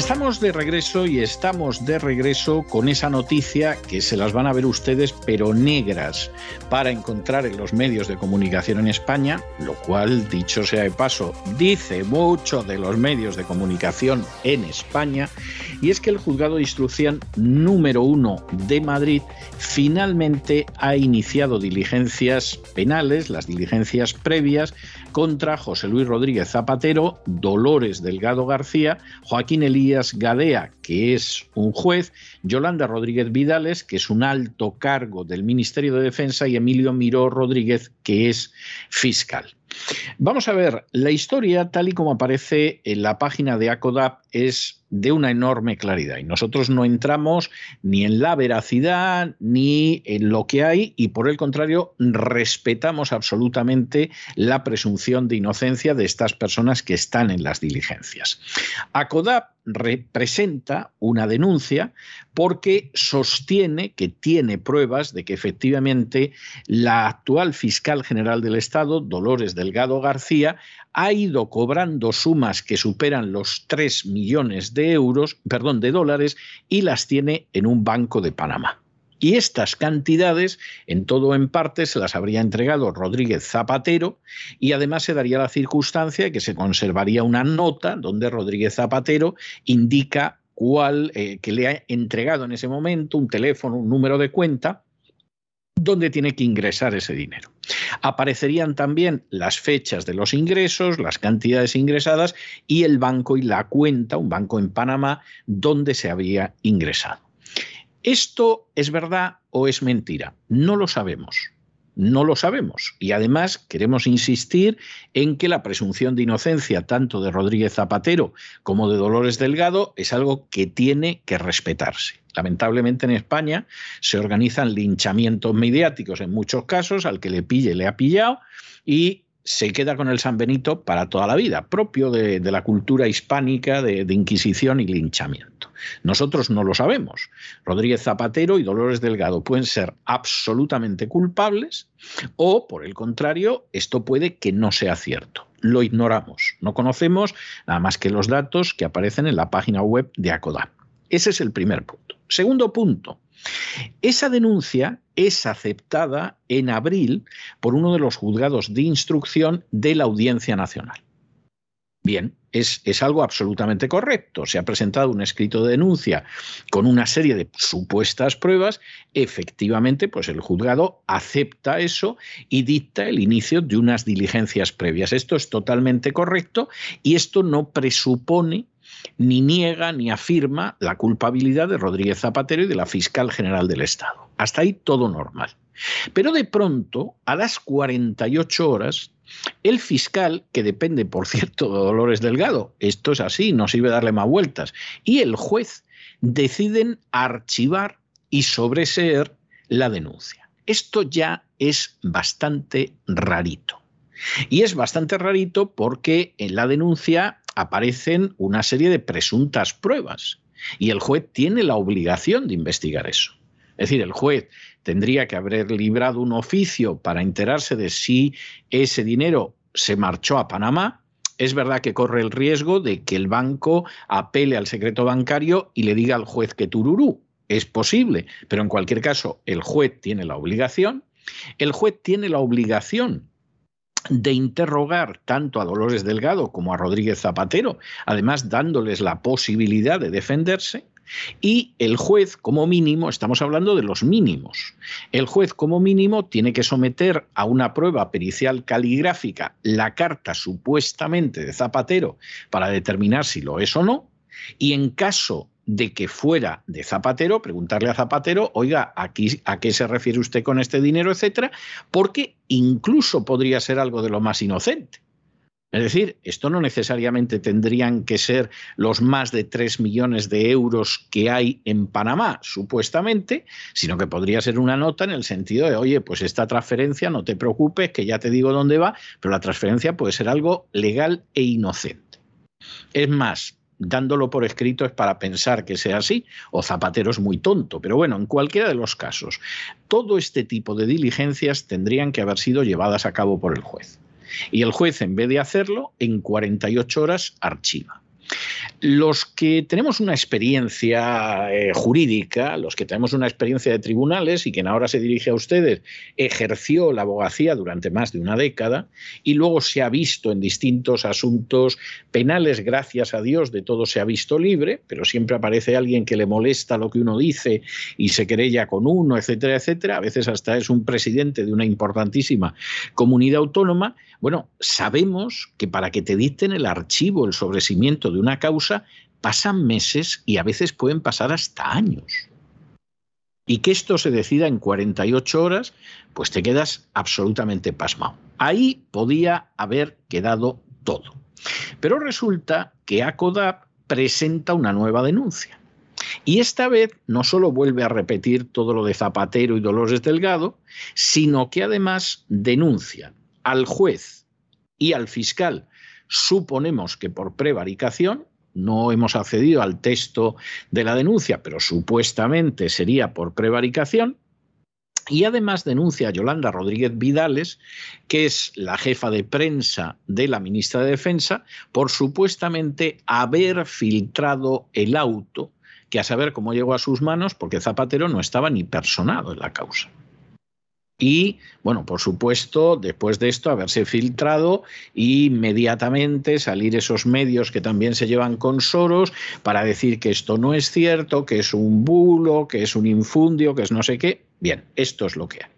Estamos de regreso y estamos de regreso con esa noticia que se las van a ver ustedes, pero negras, para encontrar en los medios de comunicación en España, lo cual, dicho sea de paso, dice mucho de los medios de comunicación en España, y es que el juzgado de instrucción número uno de Madrid finalmente ha iniciado diligencias penales, las diligencias previas, contra José Luis Rodríguez Zapatero, Dolores Delgado García, Joaquín Elías Gadea, que es un juez, Yolanda Rodríguez Vidales, que es un alto cargo del Ministerio de Defensa, y Emilio Miró Rodríguez, que es fiscal. Vamos a ver, la historia tal y como aparece en la página de ACODAP es de una enorme claridad y nosotros no entramos ni en la veracidad ni en lo que hay y por el contrario respetamos absolutamente la presunción de inocencia de estas personas que están en las diligencias. ACODAP representa una denuncia porque sostiene que tiene pruebas de que efectivamente la actual fiscal general del Estado, Dolores Delgado García, ha ido cobrando sumas que superan los 3 millones de euros, perdón, de dólares y las tiene en un banco de Panamá. Y estas cantidades, en todo o en parte, se las habría entregado Rodríguez Zapatero y además se daría la circunstancia de que se conservaría una nota donde Rodríguez Zapatero indica cuál, eh, que le ha entregado en ese momento un teléfono, un número de cuenta, donde tiene que ingresar ese dinero. Aparecerían también las fechas de los ingresos, las cantidades ingresadas y el banco y la cuenta, un banco en Panamá, donde se había ingresado. ¿Esto es verdad o es mentira? No lo sabemos. No lo sabemos. Y además queremos insistir en que la presunción de inocencia tanto de Rodríguez Zapatero como de Dolores Delgado es algo que tiene que respetarse. Lamentablemente en España se organizan linchamientos mediáticos en muchos casos, al que le pille le ha pillado y se queda con el San Benito para toda la vida, propio de, la cultura hispánica de, de, Inquisición y linchamiento. Nosotros no lo sabemos. Rodríguez Zapatero y Dolores Delgado pueden ser absolutamente culpables o, por el contrario, esto puede que no sea cierto. Lo ignoramos. No conocemos nada más que los datos que aparecen en la página web de ACODA. Ese es el primer punto. Segundo punto, esa denuncia es aceptada en abril por uno de los juzgados de instrucción de la Audiencia Nacional. Bien, es, es, algo absolutamente correcto. Se ha presentado un escrito de denuncia con una serie de supuestas pruebas. Efectivamente, pues el juzgado acepta eso y dicta el inicio de unas diligencias previas. Esto es totalmente correcto y esto no presupone ni niega ni afirma la culpabilidad de Rodríguez Zapatero y de la fiscal general del Estado. Hasta ahí todo normal. Pero de pronto, a las 48 horas, el fiscal, que depende, por cierto, de Dolores Delgado, esto es así, no sirve darle más vueltas, y el juez deciden archivar y sobreseer la denuncia. Esto ya es bastante rarito. Y es bastante rarito porque en la denuncia aparecen una serie de presuntas pruebas y el juez tiene la obligación de investigar eso. Es decir, el juez tendría que haber librado un oficio para enterarse de si ese dinero se marchó a Panamá. Es verdad que corre el riesgo de que el banco apele al secreto bancario y le diga al juez que tururú. Es posible, pero en cualquier caso el juez tiene la obligación. El juez tiene la obligación de interrogar tanto a Dolores Delgado como a Rodríguez Zapatero, además dándoles la posibilidad de defenderse, y el juez, como mínimo, estamos hablando de los mínimos, el juez, como mínimo, tiene que someter a una prueba pericial caligráfica la carta supuestamente de Zapatero para determinar si lo es o no, y en caso de que fuera de Zapatero, preguntarle a Zapatero, oiga, aquí, ¿a qué se refiere usted con este dinero, etcétera? Porque incluso podría ser algo de lo más inocente. Es decir, esto no necesariamente tendrían que ser los más de 3 millones de euros que hay en Panamá, supuestamente, sino que podría ser una nota en el sentido de, oye, pues esta transferencia, no te preocupes, que ya te digo dónde va, pero la transferencia puede ser algo legal e inocente. Es más, dándolo por escrito es para pensar que sea así, o Zapatero es muy tonto, pero bueno, en cualquiera de los casos, todo este tipo de diligencias tendrían que haber sido llevadas a cabo por el juez. Y el juez, en vez de hacerlo, en 48 horas archiva. Los que tenemos una experiencia eh, jurídica, los que tenemos una experiencia de tribunales y quien ahora se dirige a ustedes, ejerció la abogacía durante más de una década y luego se ha visto en distintos asuntos penales, gracias a Dios, de todo se ha visto libre, pero siempre aparece alguien que le molesta lo que uno dice y se querella con uno, etcétera, etcétera. A veces hasta es un presidente de una importantísima comunidad autónoma. Bueno, sabemos que para que te dicten el archivo, el sobrecimiento de una causa, pasan meses y a veces pueden pasar hasta años. Y que esto se decida en 48 horas, pues te quedas absolutamente pasmado. Ahí podía haber quedado todo. Pero resulta que ACODAP presenta una nueva denuncia. Y esta vez no solo vuelve a repetir todo lo de Zapatero y Dolores Delgado, sino que además denuncia al juez y al fiscal Suponemos que por prevaricación, no hemos accedido al texto de la denuncia, pero supuestamente sería por prevaricación. Y además denuncia a Yolanda Rodríguez Vidales, que es la jefa de prensa de la ministra de Defensa, por supuestamente haber filtrado el auto, que a saber cómo llegó a sus manos, porque Zapatero no estaba ni personado en la causa. Y, bueno, por supuesto, después de esto, haberse filtrado inmediatamente salir esos medios que también se llevan con Soros para decir que esto no es cierto, que es un bulo, que es un infundio, que es no sé qué. Bien, esto es lo que hay.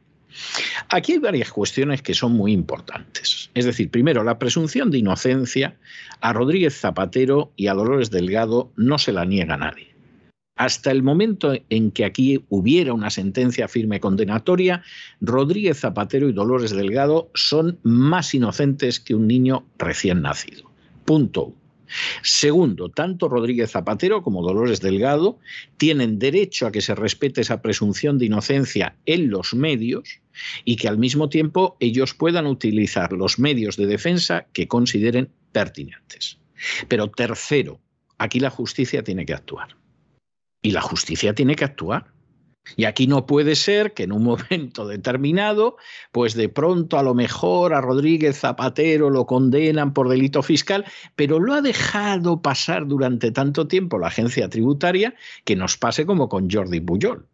Aquí hay varias cuestiones que son muy importantes. Es decir, primero, la presunción de inocencia a Rodríguez Zapatero y a Dolores Delgado no se la niega nadie. Hasta el momento en que aquí hubiera una sentencia firme condenatoria, Rodríguez Zapatero y Dolores Delgado son más inocentes que un niño recién nacido. Punto. Segundo, tanto Rodríguez Zapatero como Dolores Delgado tienen derecho a que se respete esa presunción de inocencia en los medios y que al mismo tiempo ellos puedan utilizar los medios de defensa que consideren pertinentes. Pero tercero, aquí la justicia tiene que actuar. Y la justicia tiene que actuar. Y aquí no puede ser que en un momento determinado, pues de pronto a lo mejor a Rodríguez Zapatero lo condenan por delito fiscal, pero lo ha dejado pasar durante tanto tiempo la agencia tributaria que nos pase como con Jordi Pujol,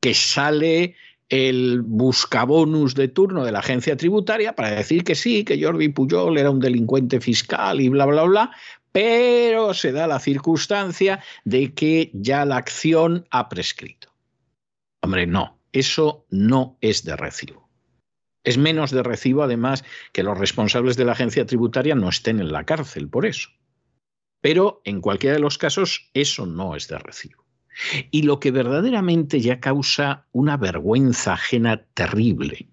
que sale el buscabonus de turno de la agencia tributaria para decir que sí, que Jordi Pujol era un delincuente fiscal y bla, bla, bla, pero se da la circunstancia de que ya la acción ha prescrito. Hombre, no, eso no es de recibo. Es menos de recibo, además, que los responsables de la agencia tributaria no estén en la cárcel por eso. Pero en cualquiera de los casos, eso no es de recibo. Y lo que verdaderamente ya causa una vergüenza ajena terrible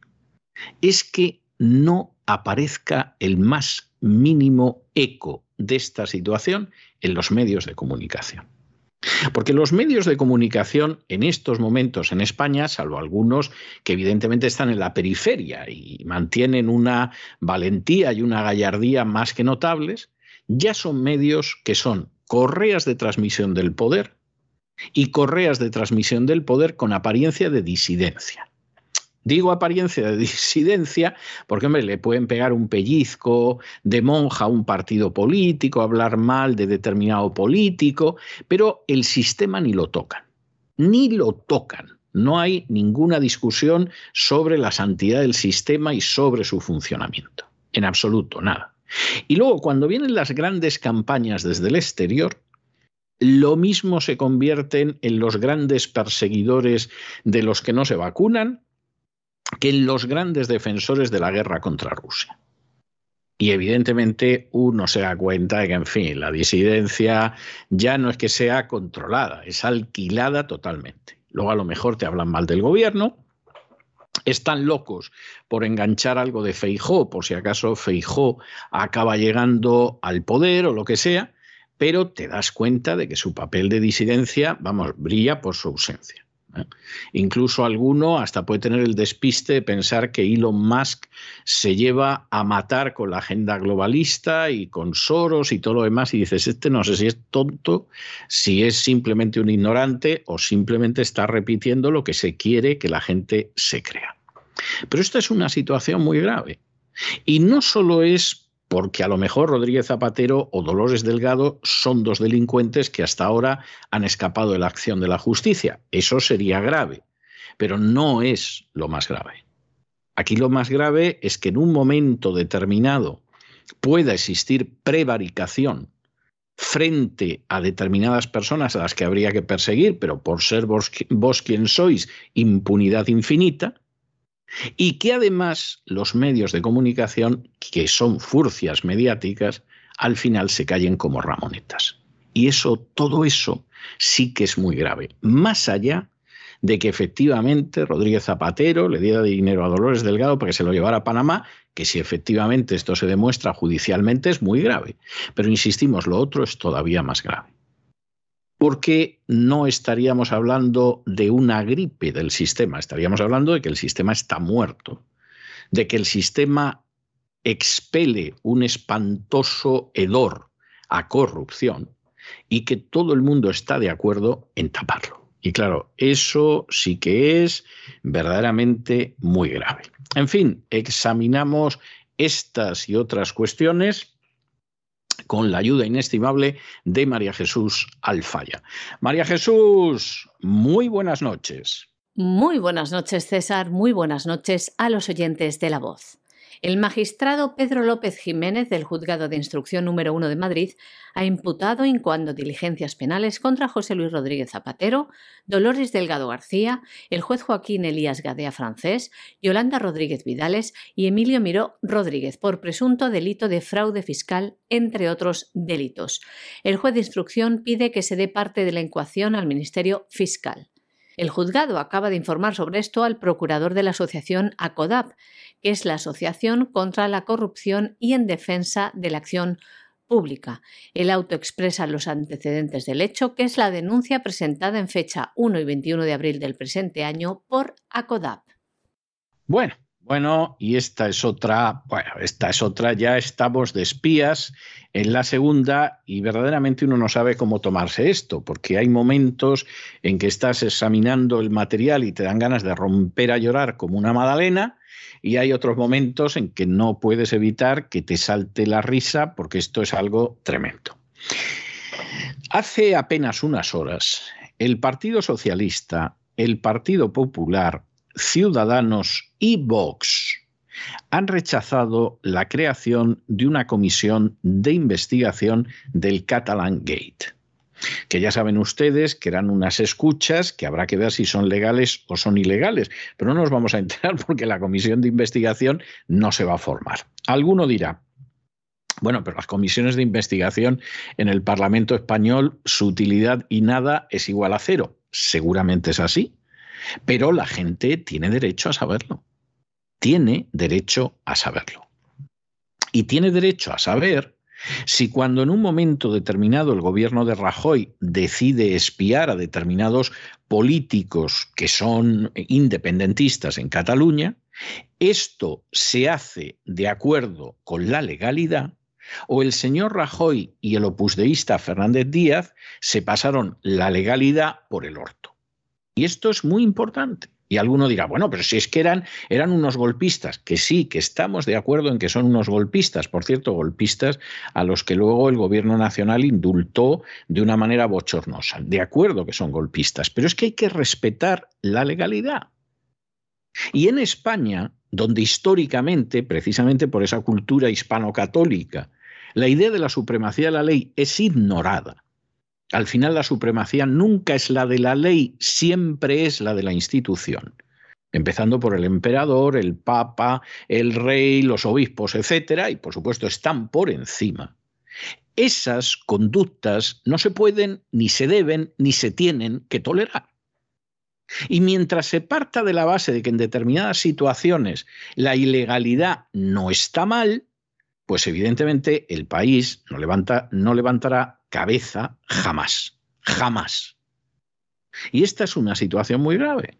es que no aparezca el más mínimo eco de esta situación en los medios de comunicación. Porque los medios de comunicación en estos momentos en España, salvo algunos que evidentemente están en la periferia y mantienen una valentía y una gallardía más que notables, ya son medios que son correas de transmisión del poder y correas de transmisión del poder con apariencia de disidencia. Digo apariencia de disidencia porque, hombre, le pueden pegar un pellizco de monja a un partido político, hablar mal de determinado político, pero el sistema ni lo tocan, ni lo tocan. No hay ninguna discusión sobre la santidad del sistema y sobre su funcionamiento. En absoluto, nada. Y luego, cuando vienen las grandes campañas desde el exterior, lo mismo se convierten en los grandes perseguidores de los que no se vacunan que los grandes defensores de la guerra contra Rusia. Y evidentemente uno se da cuenta de que, en fin, la disidencia ya no es que sea controlada, es alquilada totalmente. Luego a lo mejor te hablan mal del gobierno, están locos por enganchar algo de Feijó, por si acaso Feijó acaba llegando al poder o lo que sea, pero te das cuenta de que su papel de disidencia, vamos, brilla por su ausencia. Incluso alguno hasta puede tener el despiste de pensar que Elon Musk se lleva a matar con la agenda globalista y con Soros y todo lo demás y dices, este no sé si es tonto, si es simplemente un ignorante o simplemente está repitiendo lo que se quiere que la gente se crea. Pero esta es una situación muy grave. Y no solo es porque a lo mejor Rodríguez Zapatero o Dolores Delgado son dos delincuentes que hasta ahora han escapado de la acción de la justicia. Eso sería grave, pero no es lo más grave. Aquí lo más grave es que en un momento determinado pueda existir prevaricación frente a determinadas personas a las que habría que perseguir, pero por ser vos, vos quien sois, impunidad infinita, y que además los medios de comunicación, que son furcias mediáticas, al final se callen como ramonetas. Y eso, todo eso sí que es muy grave. Más allá de que efectivamente Rodríguez Zapatero le diera dinero a Dolores Delgado para que se lo llevara a Panamá, que si efectivamente esto se demuestra judicialmente es muy grave. Pero insistimos, lo otro es todavía más grave porque no estaríamos hablando de una gripe del sistema, estaríamos hablando de que el sistema está muerto, de que el sistema expele un espantoso hedor a corrupción y que todo el mundo está de acuerdo en taparlo. Y claro, eso sí que es verdaderamente muy grave. En fin, examinamos estas y otras cuestiones con la ayuda inestimable de María Jesús Alfaya. María Jesús, muy buenas noches. Muy buenas noches, César. Muy buenas noches a los oyentes de La Voz. El magistrado Pedro López Jiménez del Juzgado de Instrucción número 1 de Madrid ha imputado en cuanto diligencias penales contra José Luis Rodríguez Zapatero, Dolores Delgado García, el juez Joaquín Elías Gadea Francés, Yolanda Rodríguez Vidales y Emilio Miró Rodríguez por presunto delito de fraude fiscal, entre otros delitos. El juez de instrucción pide que se dé parte de la ecuación al Ministerio Fiscal. El juzgado acaba de informar sobre esto al procurador de la asociación ACODAP, que es la Asociación contra la Corrupción y en Defensa de la Acción Pública. El auto expresa los antecedentes del hecho, que es la denuncia presentada en fecha 1 y 21 de abril del presente año por ACODAP. Bueno, bueno, y esta es otra, bueno, esta es otra, ya estamos de espías en la segunda y verdaderamente uno no sabe cómo tomarse esto, porque hay momentos en que estás examinando el material y te dan ganas de romper a llorar como una magdalena y hay otros momentos en que no puedes evitar que te salte la risa porque esto es algo tremendo. Hace apenas unas horas, el Partido Socialista, el Partido Popular, Ciudadanos y Vox han rechazado la creación de una comisión de investigación del Catalan Gate que ya saben ustedes que eran unas escuchas que habrá que ver si son legales o son ilegales, pero no nos vamos a enterar porque la comisión de investigación no se va a formar. Alguno dirá, bueno, pero las comisiones de investigación en el Parlamento español, su utilidad y nada es igual a cero. Seguramente es así, pero la gente tiene derecho a saberlo. Tiene derecho a saberlo. Y tiene derecho a saber si cuando en un momento determinado el gobierno de Rajoy decide espiar a determinados políticos que son independentistas en Cataluña, esto se hace de acuerdo con la legalidad, o el señor Rajoy y el opusdeísta Fernández Díaz se pasaron la legalidad por el orto. Y esto es muy importante. Y alguno dirá, bueno, pero si es que eran, eran unos golpistas, que sí, que estamos de acuerdo en que son unos golpistas, por cierto, golpistas a los que luego el gobierno nacional indultó de una manera bochornosa. De acuerdo que son golpistas, pero es que hay que respetar la legalidad. Y en España, donde históricamente, precisamente por esa cultura hispano-católica, la idea de la supremacía de la ley es ignorada, al final la supremacía nunca es la de la ley, siempre es la de la institución. Empezando por el emperador, el papa, el rey, los obispos, etcétera, y por supuesto están por encima. Esas conductas no se pueden, ni se deben, ni se tienen que tolerar. Y mientras se parta de la base de que en determinadas situaciones la ilegalidad no está mal, pues evidentemente el país no, levanta, no levantará cabeza jamás, jamás. Y esta es una situación muy grave,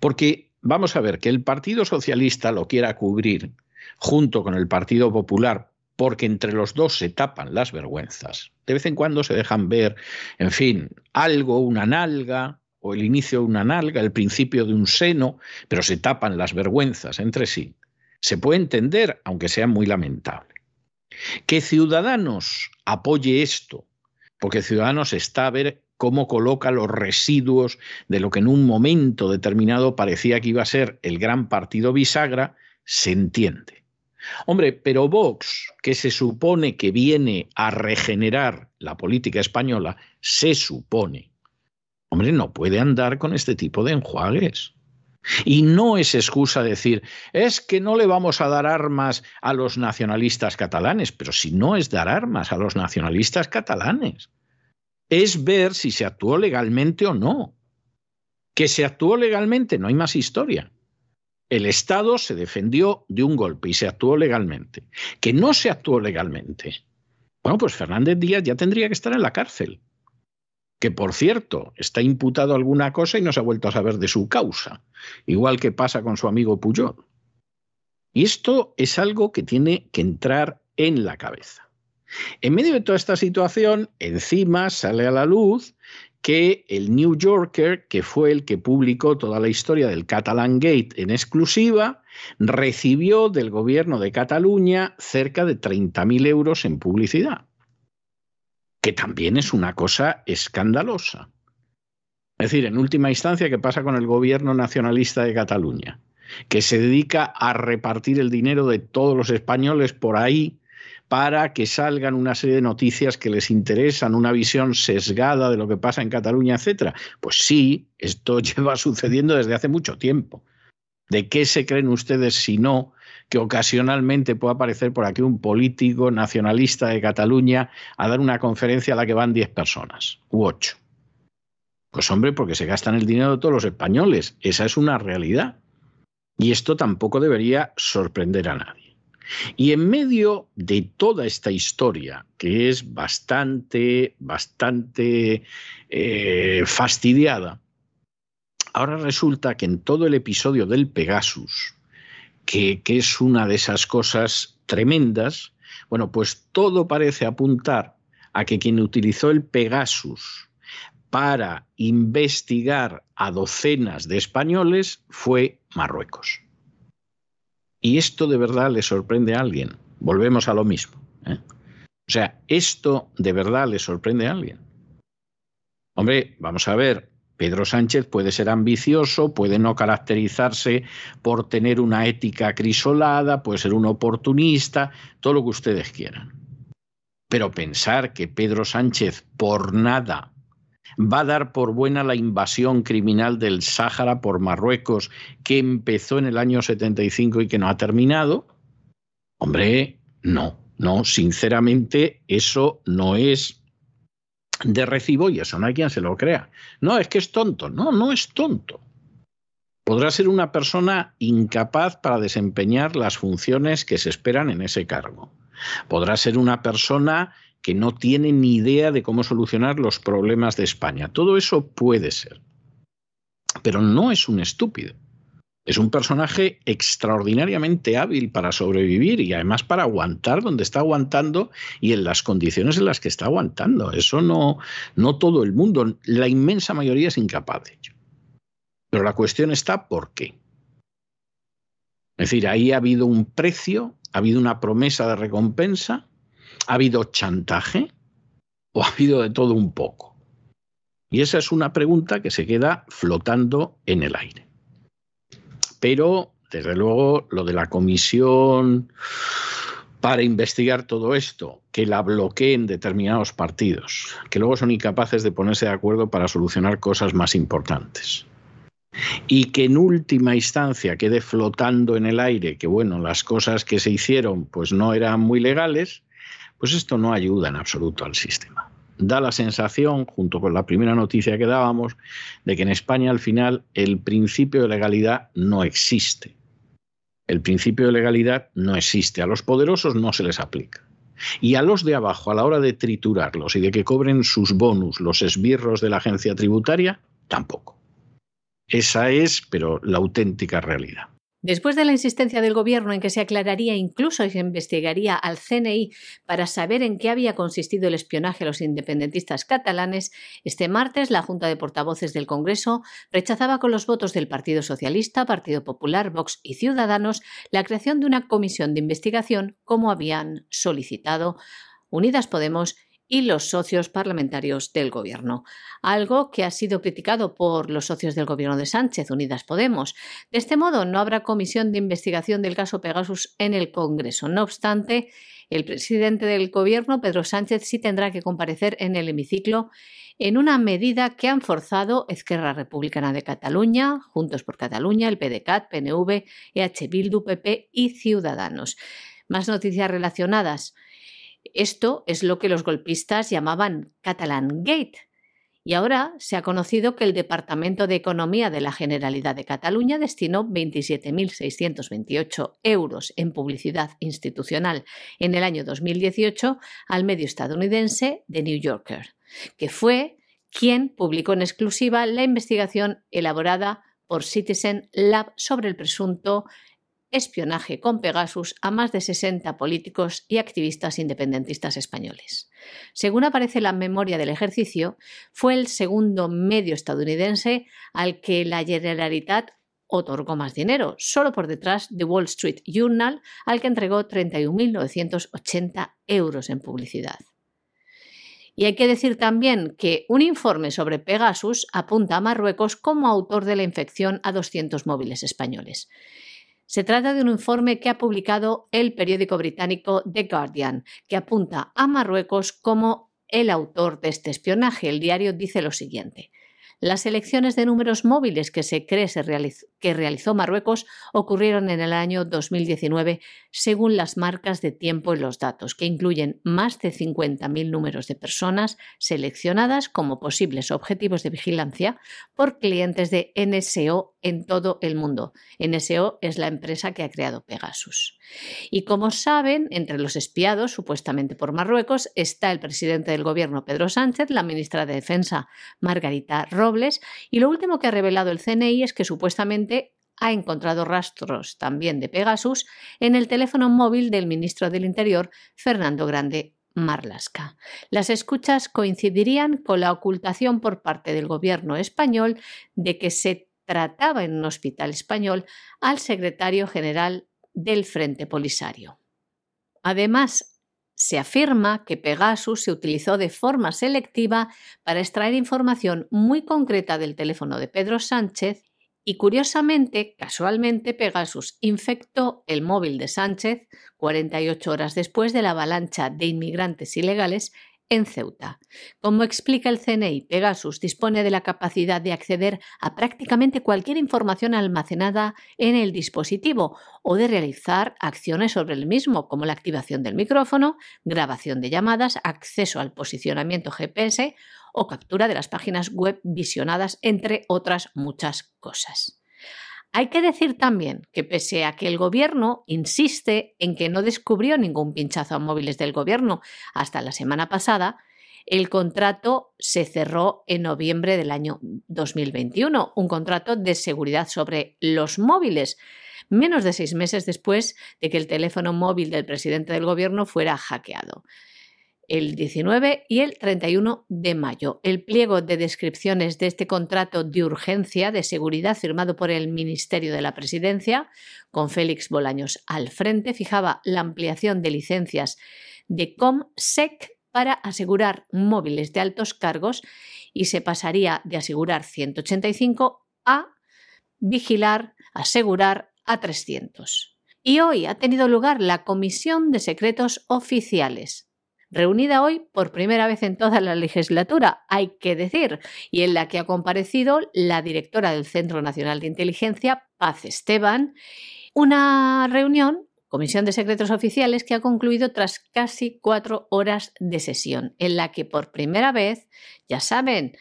porque vamos a ver que el Partido Socialista lo quiera cubrir junto con el Partido Popular, porque entre los dos se tapan las vergüenzas. De vez en cuando se dejan ver, en fin, algo, una nalga, o el inicio de una nalga, el principio de un seno, pero se tapan las vergüenzas entre sí. Se puede entender, aunque sea muy lamentable. Que Ciudadanos apoye esto, porque Ciudadanos está a ver cómo coloca los residuos de lo que en un momento determinado parecía que iba a ser el gran partido bisagra, se entiende. Hombre, pero Vox, que se supone que viene a regenerar la política española, se supone, hombre, no puede andar con este tipo de enjuagues. Y no es excusa decir, es que no le vamos a dar armas a los nacionalistas catalanes, pero si no es dar armas a los nacionalistas catalanes, es ver si se actuó legalmente o no. Que se actuó legalmente, no hay más historia. El Estado se defendió de un golpe y se actuó legalmente. Que no se actuó legalmente. Bueno, pues Fernández Díaz ya tendría que estar en la cárcel que por cierto está imputado alguna cosa y no se ha vuelto a saber de su causa, igual que pasa con su amigo Puyol. Y esto es algo que tiene que entrar en la cabeza. En medio de toda esta situación, encima sale a la luz que el New Yorker, que fue el que publicó toda la historia del Catalan Gate en exclusiva, recibió del gobierno de Cataluña cerca de 30.000 euros en publicidad que también es una cosa escandalosa. Es decir, en última instancia, ¿qué pasa con el gobierno nacionalista de Cataluña? Que se dedica a repartir el dinero de todos los españoles por ahí para que salgan una serie de noticias que les interesan, una visión sesgada de lo que pasa en Cataluña, etcétera. Pues sí, esto lleva sucediendo desde hace mucho tiempo. ¿De qué se creen ustedes si no que ocasionalmente pueda aparecer por aquí un político nacionalista de Cataluña a dar una conferencia a la que van 10 personas u 8. Pues hombre, porque se gastan el dinero de todos los españoles. Esa es una realidad. Y esto tampoco debería sorprender a nadie. Y en medio de toda esta historia, que es bastante, bastante eh, fastidiada, ahora resulta que en todo el episodio del Pegasus, que, es una de esas cosas tremendas, bueno, pues todo parece apuntar a que quien utilizó el Pegasus para investigar a docenas de españoles fue Marruecos. Y esto de verdad le sorprende a alguien. Volvemos a lo mismo. ¿eh? O sea, esto de verdad le sorprende a alguien. Hombre, vamos a ver, Pedro Sánchez puede ser ambicioso, puede no caracterizarse por tener una ética crisolada, puede ser un oportunista, todo lo que ustedes quieran. Pero pensar que Pedro Sánchez por nada va a dar por buena la invasión criminal del Sáhara por Marruecos que empezó en el año 75 y que no ha terminado, hombre, no, no, sinceramente eso no es de recibo y eso no hay quien se lo crea. No, es que es tonto. No, no es tonto. Podrá ser una persona incapaz para desempeñar las funciones que se esperan en ese cargo. Podrá ser una persona que no tiene ni idea de cómo solucionar los problemas de España. Todo eso puede ser. Pero no es un estúpido. Es un personaje extraordinariamente hábil para sobrevivir y además para aguantar donde está aguantando y en las condiciones en las que está aguantando. Eso no, no todo el mundo, la inmensa mayoría es incapaz de ello. Pero la cuestión está por qué. Es decir, ahí ha habido un precio, ha habido una promesa de recompensa, ha habido chantaje o ha habido de todo un poco. Y esa es una pregunta que se queda flotando en el aire. Pero, desde luego, lo de la comisión para investigar todo esto, que la bloqueen determinados partidos, que luego son incapaces de ponerse de acuerdo para solucionar cosas más importantes. Y que en última instancia quede flotando en el aire que, bueno, las cosas que se hicieron pues no eran muy legales, pues esto no ayuda en absoluto al sistema. Da la sensación, junto con la primera noticia que dábamos, de que en España al final el principio de legalidad no existe. El principio de legalidad no existe. A los poderosos no se les aplica. Y a los de abajo, a la hora de triturarlos y de que cobren sus bonus los esbirros de la agencia tributaria, tampoco. Esa es, pero la auténtica realidad. Después de la insistencia del Gobierno en que se aclararía incluso se investigaría al CNI para saber en qué había consistido el espionaje a los independentistas catalanes, este martes la Junta de Portavoces del Congreso rechazaba con los votos del Partido Socialista, Partido Popular, Vox y Ciudadanos la creación de una comisión de investigación como habían solicitado Unidas Podemos y los socios parlamentarios del Gobierno, algo que ha sido criticado por los socios del Gobierno de Sánchez, Unidas Podemos. De este modo, no habrá comisión de investigación del caso Pegasus en el Congreso. No obstante, el presidente del Gobierno, Pedro Sánchez, sí tendrá que comparecer en el hemiciclo en una medida que han forzado Esquerra Republicana de Cataluña, Juntos por Cataluña, el PDCAT, PNV, EH Bildu, PP y Ciudadanos. Más noticias relacionadas. Esto es lo que los golpistas llamaban Catalan Gate. Y ahora se ha conocido que el Departamento de Economía de la Generalidad de Cataluña destinó 27.628 euros en publicidad institucional en el año 2018 al medio estadounidense The New Yorker, que fue quien publicó en exclusiva la investigación elaborada por Citizen Lab sobre el presunto espionaje con Pegasus a más de 60 políticos y activistas independentistas españoles. Según aparece la memoria del ejercicio, fue el segundo medio estadounidense al que la Generalitat otorgó más dinero, solo por detrás de Wall Street Journal, al que entregó 31.980 euros en publicidad. Y hay que decir también que un informe sobre Pegasus apunta a Marruecos como autor de la infección a 200 móviles españoles. Se trata de un informe que ha publicado el periódico británico The Guardian, que apunta a Marruecos como el autor de este espionaje. El diario dice lo siguiente. Las elecciones de números móviles que se cree que realizó Marruecos ocurrieron en el año 2019 según las marcas de tiempo en los datos, que incluyen más de 50.000 números de personas seleccionadas como posibles objetivos de vigilancia por clientes de NSO en todo el mundo. NSO es la empresa que ha creado Pegasus. Y como saben, entre los espiados, supuestamente por Marruecos, está el presidente del gobierno Pedro Sánchez, la ministra de Defensa Margarita Robles, y lo último que ha revelado el CNI es que supuestamente ha encontrado rastros también de Pegasus en el teléfono móvil del ministro del Interior, Fernando Grande Marlasca. Las escuchas coincidirían con la ocultación por parte del gobierno español de que se trataba en un hospital español al secretario general del Frente Polisario. Además, se afirma que Pegasus se utilizó de forma selectiva para extraer información muy concreta del teléfono de Pedro Sánchez y curiosamente, casualmente, Pegasus infectó el móvil de Sánchez 48 horas después de la avalancha de inmigrantes ilegales en Ceuta. Como explica el CNI, Pegasus dispone de la capacidad de acceder a prácticamente cualquier información almacenada en el dispositivo o de realizar acciones sobre el mismo, como la activación del micrófono, grabación de llamadas, acceso al posicionamiento GPS o captura de las páginas web visionadas, entre otras muchas cosas. Hay que decir también que pese a que el gobierno insiste en que no descubrió ningún pinchazo a móviles del gobierno hasta la semana pasada, el contrato se cerró en noviembre del año 2021, un contrato de seguridad sobre los móviles, menos de seis meses después de que el teléfono móvil del presidente del gobierno fuera hackeado el 19 y el 31 de mayo. El pliego de descripciones de este contrato de urgencia de seguridad firmado por el Ministerio de la Presidencia, con Félix Bolaños al frente, fijaba la ampliación de licencias de ComSec para asegurar móviles de altos cargos y se pasaría de asegurar 185 a vigilar, asegurar a 300. Y hoy ha tenido lugar la Comisión de Secretos Oficiales, reunida hoy por primera vez en toda la legislatura, hay que decir, y en la que ha comparecido la directora del Centro Nacional de Inteligencia, Paz Esteban, una reunión Comisión de Secretos Oficiales que ha concluido tras casi cuatro horas de sesión, en la que por primera vez, ya saben,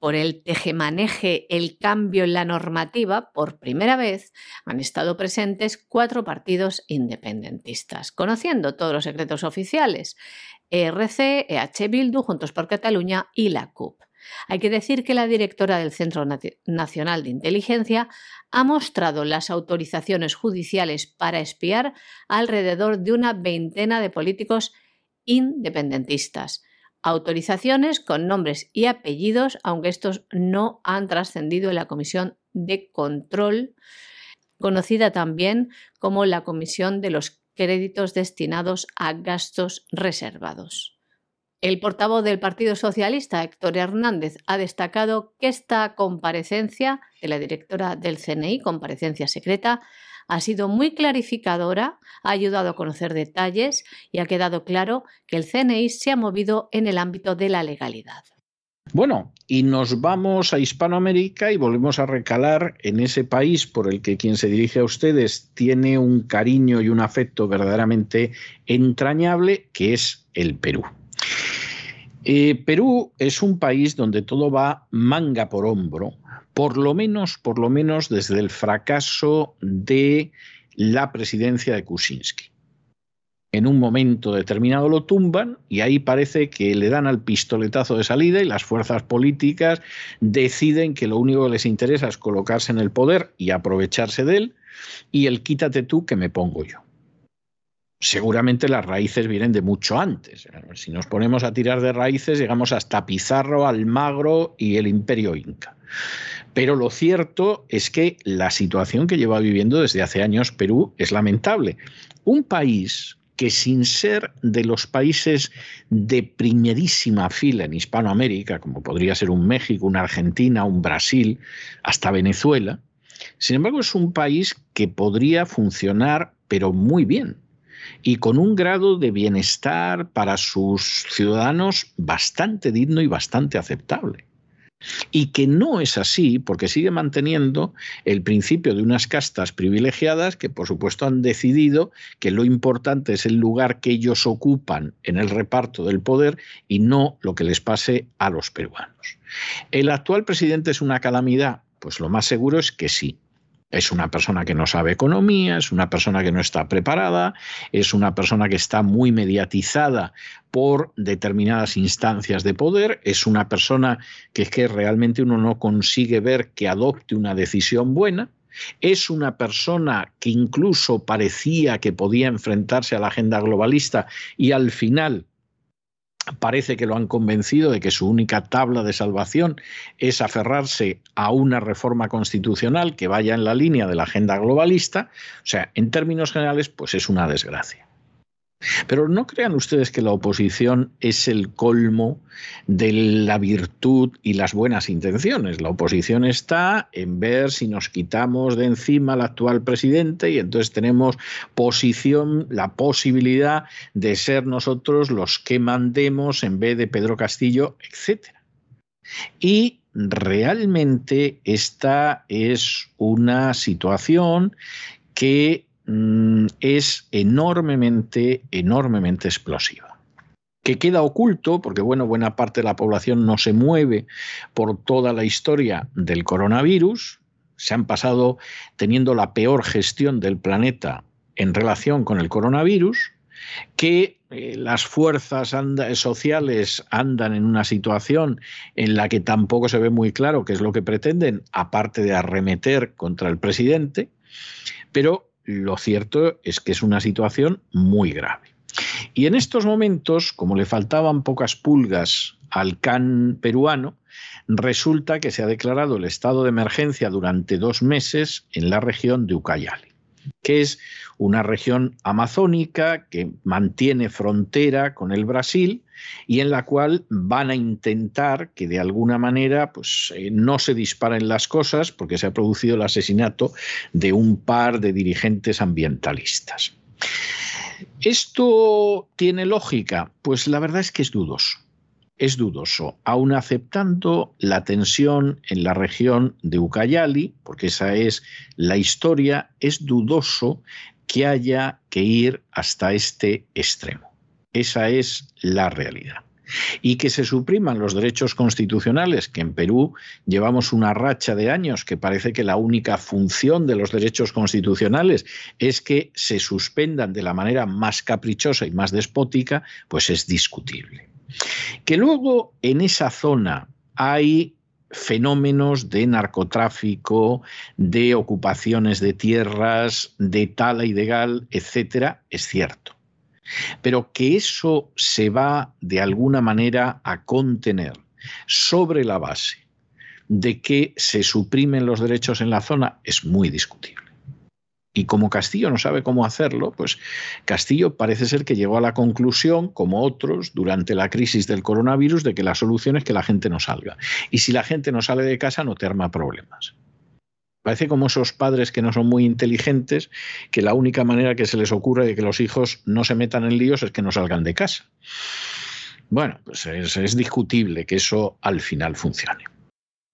por el tejemaneje, el cambio en la normativa, por primera vez han estado presentes cuatro partidos independentistas, conociendo todos los secretos oficiales, ERC, EH Bildu, Juntos por Cataluña y la CUP. Hay que decir que la directora del Centro Nacional de Inteligencia ha mostrado las autorizaciones judiciales para espiar alrededor de una veintena de políticos independentistas. Autorizaciones con nombres y apellidos, aunque estos no han trascendido en la Comisión de Control, conocida también como la Comisión de los Créditos destinados a gastos reservados. El portavoz del Partido Socialista, Héctor Hernández, ha destacado que esta comparecencia de la directora del CNI, comparecencia secreta, ha sido muy clarificadora, ha ayudado a conocer detalles y ha quedado claro que el CNI se ha movido en el ámbito de la legalidad. Bueno, y nos vamos a Hispanoamérica y volvemos a recalar en ese país por el que quien se dirige a ustedes tiene un cariño y un afecto verdaderamente entrañable, que es el Perú. Eh, Perú es un país donde todo va manga por hombro, por lo menos, por lo menos desde el fracaso de la presidencia de Kuczynski. En un momento determinado lo tumban y ahí parece que le dan al pistoletazo de salida y las fuerzas políticas deciden que lo único que les interesa es colocarse en el poder y aprovecharse de él y el quítate tú que me pongo yo seguramente las raíces vienen de mucho antes. Si nos ponemos a tirar de raíces, llegamos hasta Pizarro, Almagro y el Imperio Inca. Pero lo cierto es que la situación que lleva viviendo desde hace años Perú es lamentable. Un país que sin ser de los países de primerísima fila en Hispanoamérica, como podría ser un México, una Argentina, un Brasil, hasta Venezuela, sin embargo es un país que podría funcionar pero muy bien y con un grado de bienestar para sus ciudadanos bastante digno y bastante aceptable. Y que no es así porque sigue manteniendo el principio de unas castas privilegiadas que por supuesto han decidido que lo importante es el lugar que ellos ocupan en el reparto del poder y no lo que les pase a los peruanos. ¿El actual presidente es una calamidad? Pues lo más seguro es que sí, es una persona que no sabe economía, es una persona que no está preparada, es una persona que está muy mediatizada por determinadas instancias de poder, es una persona que es que realmente uno no consigue ver que adopte una decisión buena, es una persona que incluso parecía que podía enfrentarse a la agenda globalista y al final parece que lo han convencido de que su única tabla de salvación es aferrarse a una reforma constitucional que vaya en la línea de la agenda globalista. O sea, en términos generales, pues es una desgracia. Pero no crean ustedes que la oposición es el colmo de la virtud y las buenas intenciones. La oposición está en ver si nos quitamos de encima al actual presidente y entonces tenemos posición, la posibilidad de ser nosotros los que mandemos en vez de Pedro Castillo, etc. Y realmente esta es una situación que Mm, es enormemente, enormemente explosiva. Que queda oculto, porque bueno, buena parte de la población no se mueve por toda la historia del coronavirus, se han pasado teniendo la peor gestión del planeta en relación con el coronavirus, que eh, las fuerzas sociales andan en una situación en la que tampoco se ve muy claro qué es lo que pretenden, aparte de arremeter contra el presidente, pero lo cierto es que es una situación muy grave. Y en estos momentos, como le faltaban pocas pulgas al CAN peruano, resulta que se ha declarado el estado de emergencia durante dos meses en la región de Ucayali, que es una región amazónica que mantiene frontera con el Brasil y en la cual van a intentar que de alguna manera pues, eh, no se disparen las cosas porque se ha producido el asesinato de un par de dirigentes ambientalistas. ¿Esto tiene lógica? Pues la verdad es que es dudoso es dudoso, aun aceptando la tensión en la región de Ucayali, porque esa es la historia, es dudoso que haya que ir hasta este extremo. Esa es la realidad y que se supriman los derechos constitucionales, que en Perú llevamos una racha de años que parece que la única función de los derechos constitucionales es que se suspendan de la manera más caprichosa y más despótica, pues es discutible. Que luego en esa zona hay fenómenos de narcotráfico, de ocupaciones de tierras, de tala ilegal, etcétera, es cierto pero que eso se va de alguna manera a contener sobre la base de que se suprimen los derechos en la zona es muy discutible. Y como Castillo no sabe cómo hacerlo, pues Castillo parece ser que llegó a la conclusión, como otros, durante la crisis del coronavirus, de que la solución es que la gente no salga. Y si la gente no sale de casa, no te arma problemas. Parece como esos padres que no son muy inteligentes, que la única manera que se les ocurre de que los hijos no se metan en líos es que no salgan de casa. Bueno, pues es, discutible que eso al final funcione.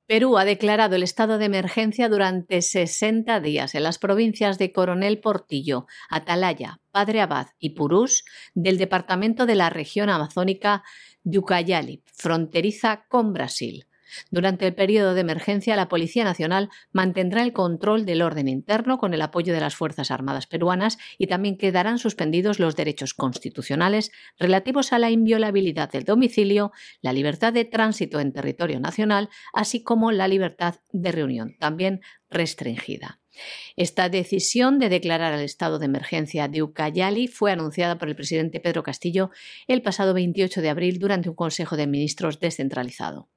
Perú ha declarado el estado de emergencia durante 60 días en las provincias de Coronel Portillo, Atalaya, Padre Abad y Purús del departamento de la región amazónica de Ucayali, fronteriza con Brasil. Durante el periodo de emergencia, la Policía Nacional mantendrá el control del orden interno con el apoyo de las Fuerzas Armadas peruanas y también quedarán suspendidos los derechos constitucionales relativos a la inviolabilidad del domicilio, la libertad de tránsito en territorio nacional, así como la libertad de reunión, también restringida. Esta decisión de declarar el estado de emergencia de Ucayali fue anunciada por el presidente Pedro Castillo el pasado 28 de abril durante un Consejo de Ministros descentralizado.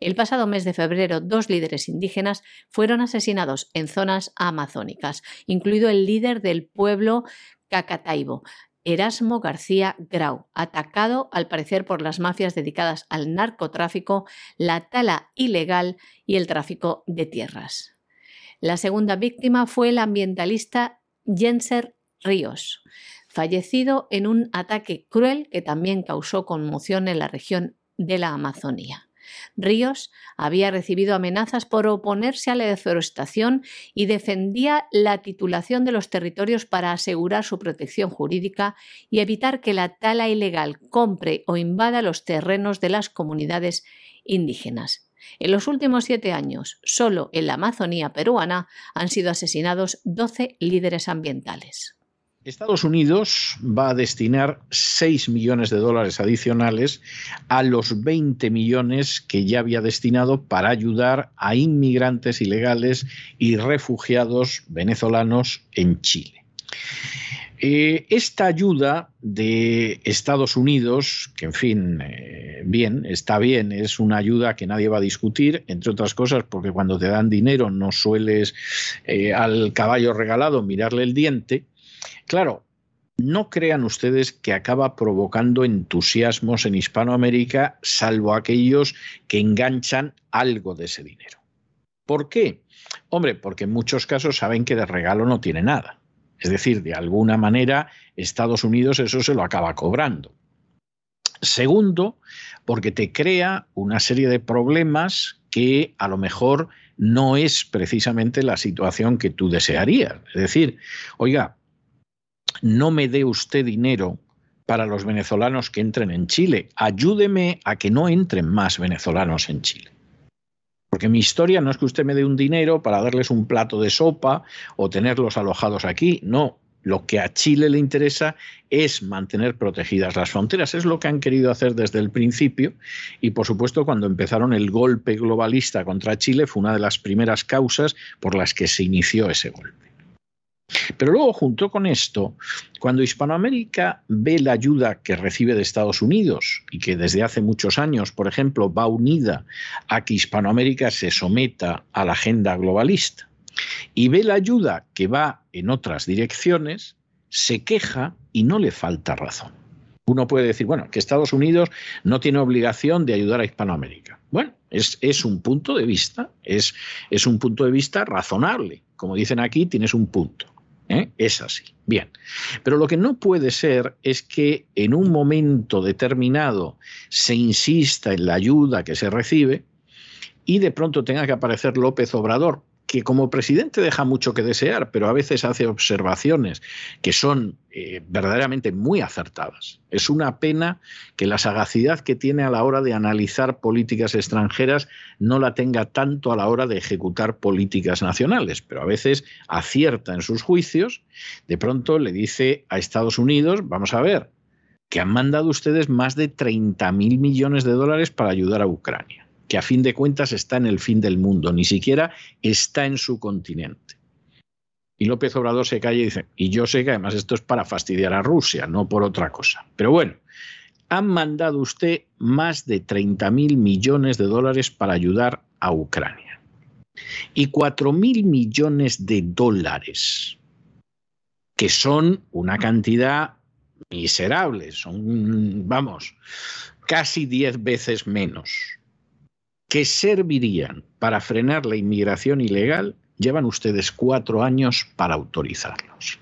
El pasado mes de febrero, dos líderes indígenas fueron asesinados en zonas amazónicas, incluido el líder del pueblo Cacataibo, Erasmo García Grau, atacado al parecer por las mafias dedicadas al narcotráfico, la tala ilegal y el tráfico de tierras. La segunda víctima fue el ambientalista Jenser Ríos, fallecido en un ataque cruel que también causó conmoción en la región de la Amazonía. Ríos había recibido amenazas por oponerse a la deforestación y defendía la titulación de los territorios para asegurar su protección jurídica y evitar que la tala ilegal compre o invada los terrenos de las comunidades indígenas. En los últimos siete años, solo en la Amazonía peruana han sido asesinados 12 líderes ambientales. Estados Unidos va a destinar 6 millones de dólares adicionales a los 20 millones que ya había destinado para ayudar a inmigrantes ilegales y refugiados venezolanos en Chile. Eh, esta ayuda de Estados Unidos, que en fin, eh, bien, está bien, es una ayuda que nadie va a discutir, entre otras cosas, porque cuando te dan dinero no sueles eh, al caballo regalado mirarle el diente, Claro, no crean ustedes que acaba provocando entusiasmos en Hispanoamérica, salvo aquellos que enganchan algo de ese dinero. ¿Por qué? Hombre, porque en muchos casos saben que de regalo no tiene nada. Es decir, de alguna manera Estados Unidos eso se lo acaba cobrando. Segundo, porque te crea una serie de problemas que a lo mejor no es precisamente la situación que tú desearías. Es decir, oiga, no me dé usted dinero para los venezolanos que entren en Chile, ayúdeme a que no entren más venezolanos en Chile. Porque mi historia no es que usted me dé un dinero para darles un plato de sopa o tenerlos alojados aquí, no. Lo que a Chile le interesa es mantener protegidas las fronteras. Es lo que han querido hacer desde el principio y, por supuesto, cuando empezaron el golpe globalista contra Chile fue una de las primeras causas por las que se inició ese golpe. Pero luego, junto con esto, cuando Hispanoamérica ve la ayuda que recibe de Estados Unidos y que desde hace muchos años, por ejemplo, va unida a que Hispanoamérica se someta a la agenda globalista, y ve la ayuda que va en otras direcciones, se queja y no le falta razón. Uno puede decir, bueno, que Estados Unidos no tiene obligación de ayudar a Hispanoamérica. Bueno, es, un punto de vista, es un punto de vista razonable. Como dicen aquí, tienes un punto. ¿Eh? Es así. Bien. Pero lo que no puede ser es que en un momento determinado se insista en la ayuda que se recibe y de pronto tenga que aparecer López Obrador que como presidente deja mucho que desear, pero a veces hace observaciones que son eh, verdaderamente muy acertadas. Es una pena que la sagacidad que tiene a la hora de analizar políticas extranjeras no la tenga tanto a la hora de ejecutar políticas nacionales, pero a veces acierta en sus juicios. De pronto le dice a Estados Unidos, vamos a ver, que han mandado ustedes más de 30 mil millones de dólares para ayudar a Ucrania que a fin de cuentas está en el fin del mundo, ni siquiera está en su continente. Y López Obrador se calla y dice, y yo sé que además esto es para fastidiar a Rusia, no por otra cosa. Pero bueno, han mandado usted más de 30 mil millones de dólares para ayudar a Ucrania. Y 4 mil millones de dólares, que son una cantidad miserable, son, vamos, casi 10 veces menos que servirían para frenar la inmigración ilegal, llevan ustedes cuatro años para autorizarlos.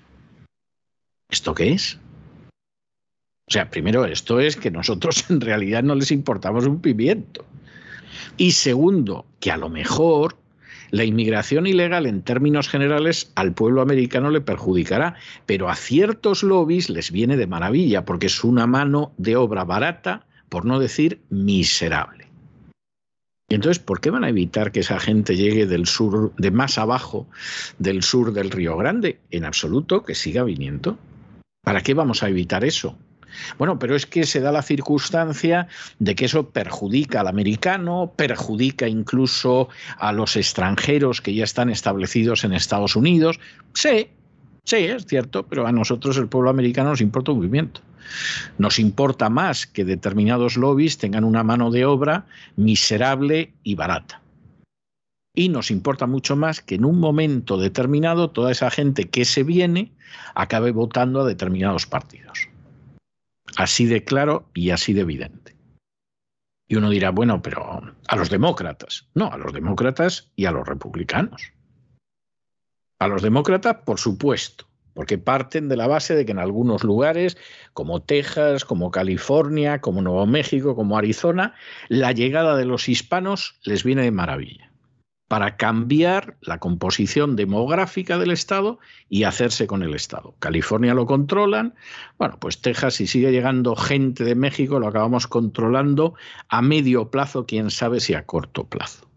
¿Esto qué es? O sea, primero, esto es que nosotros en realidad no les importamos un pimiento. Y segundo, que a lo mejor la inmigración ilegal en términos generales al pueblo americano le perjudicará, pero a ciertos lobbies les viene de maravilla porque es una mano de obra barata, por no decir miserable. Entonces, ¿por qué van a evitar que esa gente llegue del sur, de más abajo del sur del Río Grande? En absoluto, que siga viniendo. ¿Para qué vamos a evitar eso? Bueno, pero es que se da la circunstancia de que eso perjudica al americano, perjudica incluso a los extranjeros que ya están establecidos en Estados Unidos. Sí, sí, es cierto, pero a nosotros el pueblo americano nos importa un movimiento. Nos importa más que determinados lobbies tengan una mano de obra miserable y barata. Y nos importa mucho más que en un momento determinado toda esa gente que se viene acabe votando a determinados partidos. Así de claro y así de evidente. Y uno dirá, bueno, pero a los demócratas. No, a los demócratas y a los republicanos. A los demócratas, por supuesto porque parten de la base de que en algunos lugares, como Texas, como California, como Nuevo México, como Arizona, la llegada de los hispanos les viene de maravilla para cambiar la composición demográfica del Estado y hacerse con el Estado. California lo controlan, bueno, pues Texas, si sigue llegando gente de México, lo acabamos controlando a medio plazo, quién sabe si a corto plazo.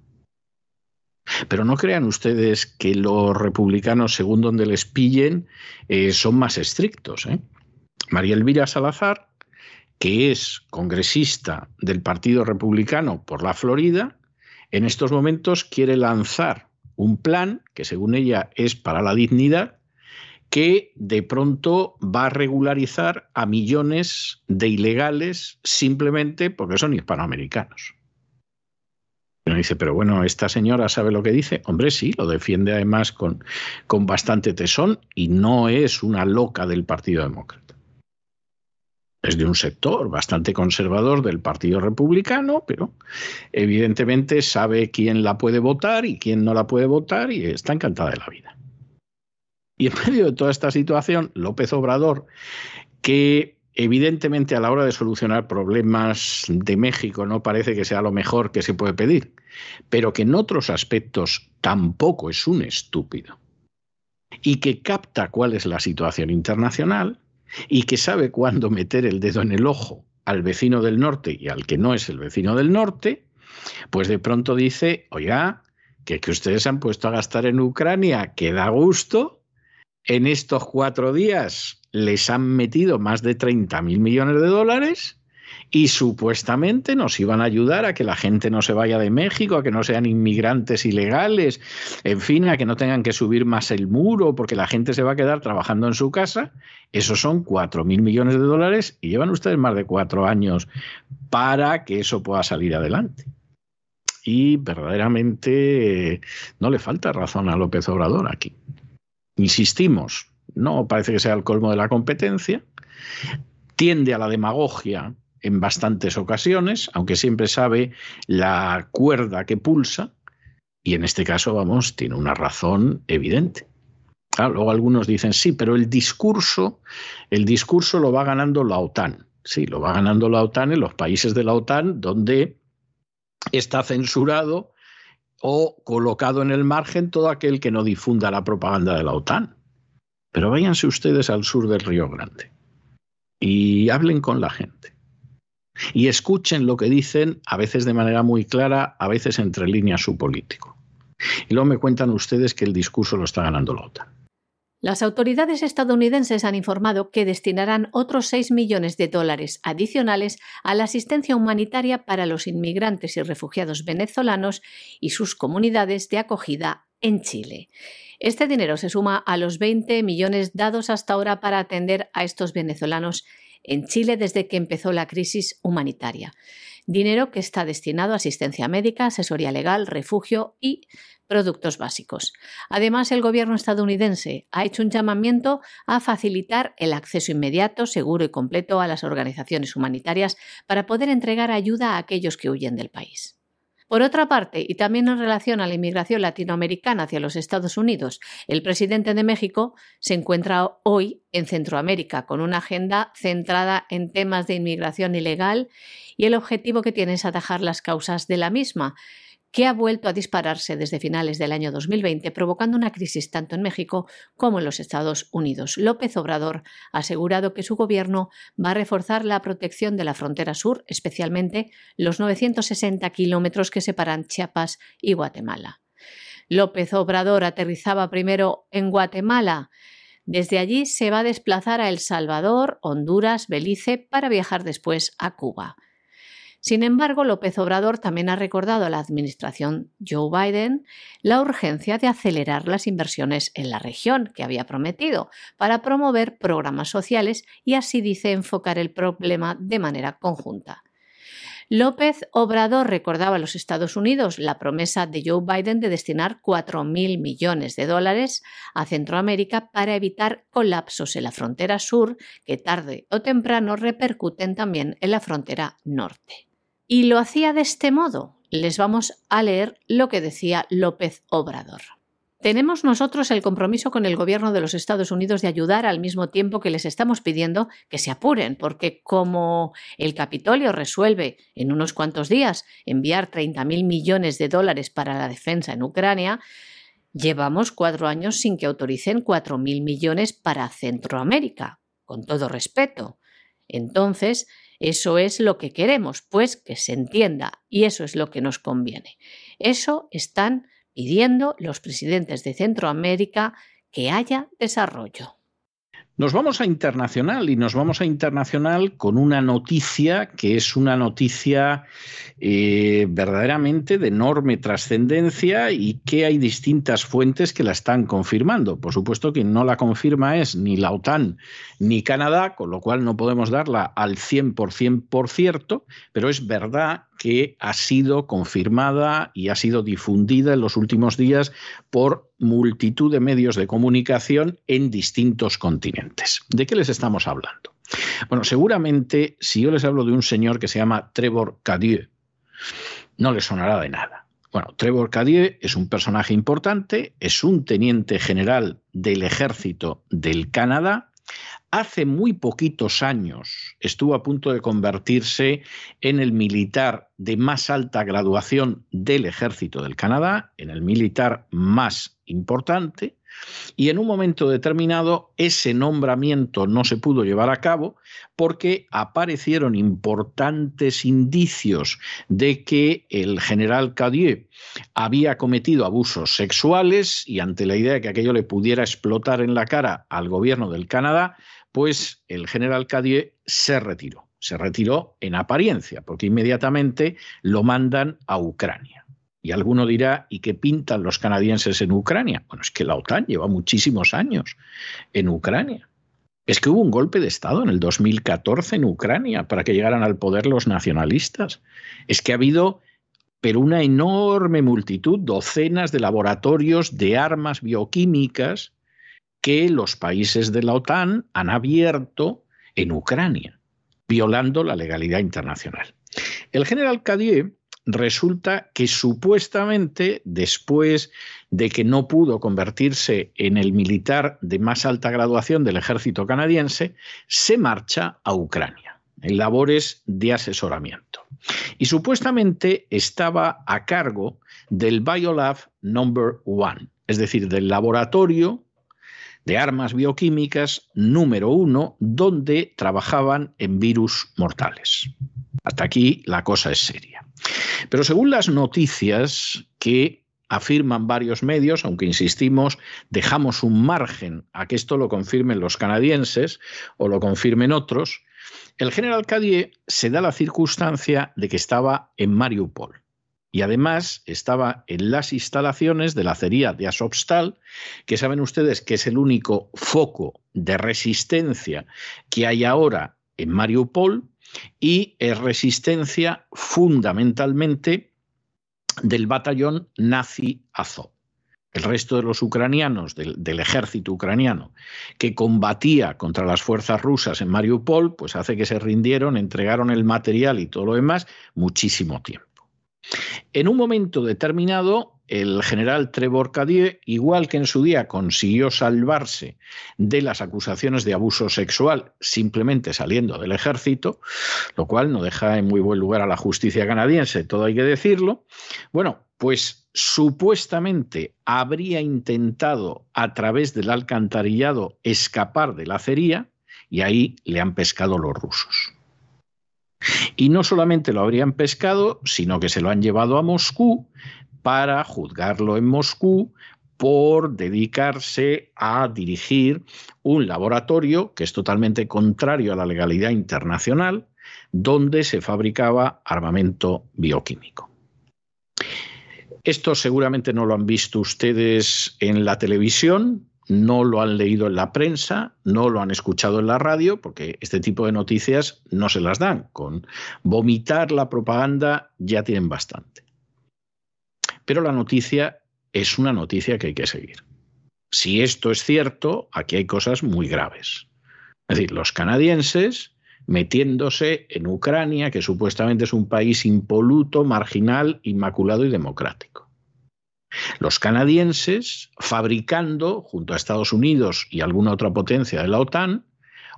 Pero no crean ustedes que los republicanos, según donde les pillen, eh, son más estrictos. ¿eh? María Elvira Salazar, que es congresista del Partido Republicano por la Florida, en estos momentos quiere lanzar un plan que según ella es para la dignidad, que de pronto va a regularizar a millones de ilegales simplemente porque son hispanoamericanos dice, pero bueno, esta señora sabe lo que dice. Hombre, sí, lo defiende además con, con bastante tesón y no es una loca del Partido Demócrata. Es de un sector bastante conservador del Partido Republicano, pero evidentemente sabe quién la puede votar y quién no la puede votar y está encantada de la vida. Y en medio de toda esta situación, López Obrador, que Evidentemente, a la hora de solucionar problemas de México no parece que sea lo mejor que se puede pedir, pero que en otros aspectos tampoco es un estúpido. Y que capta cuál es la situación internacional y que sabe cuándo meter el dedo en el ojo al vecino del norte y al que no es el vecino del norte, pues de pronto dice, oiga, que, que ustedes han puesto a gastar en Ucrania, que da gusto, en estos cuatro días les han metido más de 30 mil millones de dólares y supuestamente nos iban a ayudar a que la gente no se vaya de México, a que no sean inmigrantes ilegales, en fin, a que no tengan que subir más el muro porque la gente se va a quedar trabajando en su casa. Esos son 4 mil millones de dólares y llevan ustedes más de cuatro años para que eso pueda salir adelante. Y verdaderamente no le falta razón a López Obrador aquí. Insistimos, no parece que sea el colmo de la competencia, tiende a la demagogia en bastantes ocasiones, aunque siempre sabe la cuerda que pulsa, y en este caso, vamos, tiene una razón evidente. luego algunos dicen, sí, pero el discurso, el discurso lo va ganando la OTAN. Sí, lo va ganando la OTAN en los países de la OTAN donde está censurado o colocado en el margen todo aquel que no difunda la propaganda de la OTAN. Pero váyanse ustedes al sur del Río Grande y hablen con la gente. Y escuchen lo que dicen, a veces de manera muy clara, a veces entre líneas su político. Y luego me cuentan ustedes que el discurso lo está ganando la OTAN. Las autoridades estadounidenses han informado que destinarán otros 6 millones de dólares adicionales a la asistencia humanitaria para los inmigrantes y refugiados venezolanos y sus comunidades de acogida en Chile. Este dinero se suma a los 20 millones dados hasta ahora para atender a estos venezolanos en Chile desde que empezó la crisis humanitaria. Dinero que está destinado a asistencia médica, asesoría legal, refugio y productos básicos. Además, el gobierno estadounidense ha hecho un llamamiento a facilitar el acceso inmediato, seguro y completo a las organizaciones humanitarias para poder entregar ayuda a aquellos que huyen del país. Por otra parte, y también en relación a la inmigración latinoamericana hacia los Estados Unidos, el presidente de México se encuentra hoy en Centroamérica con una agenda centrada en temas de inmigración ilegal y el objetivo que tiene es atajar las causas de la misma, que ha vuelto a dispararse desde finales del año 2020, provocando una crisis tanto en México como en los Estados Unidos. López Obrador ha asegurado que su gobierno va a reforzar la protección de la frontera sur, especialmente los 960 kilómetros que separan Chiapas y Guatemala. López Obrador aterrizaba primero en Guatemala. Desde allí se va a desplazar a El Salvador, Honduras, Belice para viajar después a Cuba. Sin embargo, López Obrador también ha recordado a la administración Joe Biden la urgencia de acelerar las inversiones en la región que había prometido para promover programas sociales y así dice enfocar el problema de manera conjunta. López Obrador recordaba a los Estados Unidos la promesa de Joe Biden de destinar 4.000 millones de dólares a Centroamérica para evitar colapsos en la frontera sur que tarde o temprano repercuten también en la frontera norte. Y lo hacía de este modo. Les vamos a leer lo que decía López Obrador. Tenemos nosotros el compromiso con el gobierno de los Estados Unidos de ayudar al mismo tiempo que les estamos pidiendo que se apuren, porque como el Capitolio resuelve en unos cuantos días enviar 30.000 millones de dólares para la defensa en Ucrania, llevamos cuatro años sin que autoricen 4.000 millones para Centroamérica, con todo respeto. Entonces, eso es lo que queremos, pues que se entienda, y eso es lo que nos conviene. Eso están pidiendo los presidentes de Centroamérica que haya desarrollo. Nos vamos a internacional y nos vamos a internacional con una noticia que es una noticia eh, verdaderamente de enorme trascendencia y que hay distintas fuentes que la están confirmando. Por supuesto, quien no la confirma es ni la OTAN ni Canadá, con lo cual no podemos darla al 100% por cierto, pero es verdad que ha sido confirmada y ha sido difundida en los últimos días por multitud de medios de comunicación en distintos continentes. ¿De qué les estamos hablando? Bueno, seguramente si yo les hablo de un señor que se llama Trevor Cadieu, no les sonará de nada. Bueno, Trevor Cadieu es un personaje importante, es un teniente general del ejército del Canadá, Hace muy poquitos años estuvo a punto de convertirse en el militar de más alta graduación del ejército del Canadá, en el militar más importante, y en un momento determinado ese nombramiento no se pudo llevar a cabo porque aparecieron importantes indicios de que el general Cadieux había cometido abusos sexuales y ante la idea de que aquello le pudiera explotar en la cara al gobierno del Canadá, pues el general Cadieux se retiró. Se retiró en apariencia, porque inmediatamente lo mandan a Ucrania. Y alguno dirá, ¿y qué pintan los canadienses en Ucrania? Bueno, es que la OTAN lleva muchísimos años en Ucrania. Es que hubo un golpe de Estado en el 2014 en Ucrania para que llegaran al poder los nacionalistas. Es que ha habido, pero una enorme multitud, docenas de laboratorios de armas bioquímicas que los países de la OTAN han abierto en Ucrania, violando la legalidad internacional. El general Cadieux resulta que supuestamente después de que no pudo convertirse en el militar de más alta graduación del ejército canadiense, se marcha a Ucrania. en labores de asesoramiento. Y supuestamente estaba a cargo del Biolab Number One, es decir, del laboratorio de armas bioquímicas número uno, donde trabajaban en virus mortales. Hasta aquí la cosa es seria. Pero según las noticias que afirman varios medios, aunque insistimos, dejamos un margen a que esto lo confirmen los canadienses o lo confirmen otros, el general Cadier se da la circunstancia de que estaba en Mariupol y además estaba en las instalaciones de la acería de Azovstal, que saben ustedes que es el único foco de resistencia que hay ahora en Mariupol y es resistencia fundamentalmente del batallón nazi Azov. El resto de los ucranianos, del, del, ejército ucraniano, que combatía contra las fuerzas rusas en Mariupol, pues hace que se rindieron, entregaron el material y todo lo demás muchísimo tiempo. En un momento determinado, el general Trevor Cadier, igual que en su día consiguió salvarse de las acusaciones de abuso sexual simplemente saliendo del ejército, lo cual no deja en muy buen lugar a la justicia canadiense, todo hay que decirlo, bueno, pues supuestamente habría intentado a través del alcantarillado escapar de la acería y ahí le han pescado los rusos. Y no solamente lo habrían pescado, sino que se lo han llevado a Moscú para juzgarlo en Moscú por dedicarse a dirigir un laboratorio que es totalmente contrario a la legalidad internacional, donde se fabricaba armamento bioquímico. Esto seguramente no lo han visto ustedes en la televisión, no lo han leído en la prensa, no lo han escuchado en la radio, porque este tipo de noticias no se las dan. Con vomitar la propaganda ya tienen bastante. Pero la noticia es una noticia que hay que seguir. Si esto es cierto, aquí hay cosas muy graves. Es decir, los canadienses metiéndose en Ucrania, que supuestamente es un país impoluto, marginal, inmaculado y democrático los canadienses fabricando, junto a Estados Unidos y alguna otra potencia de la OTAN,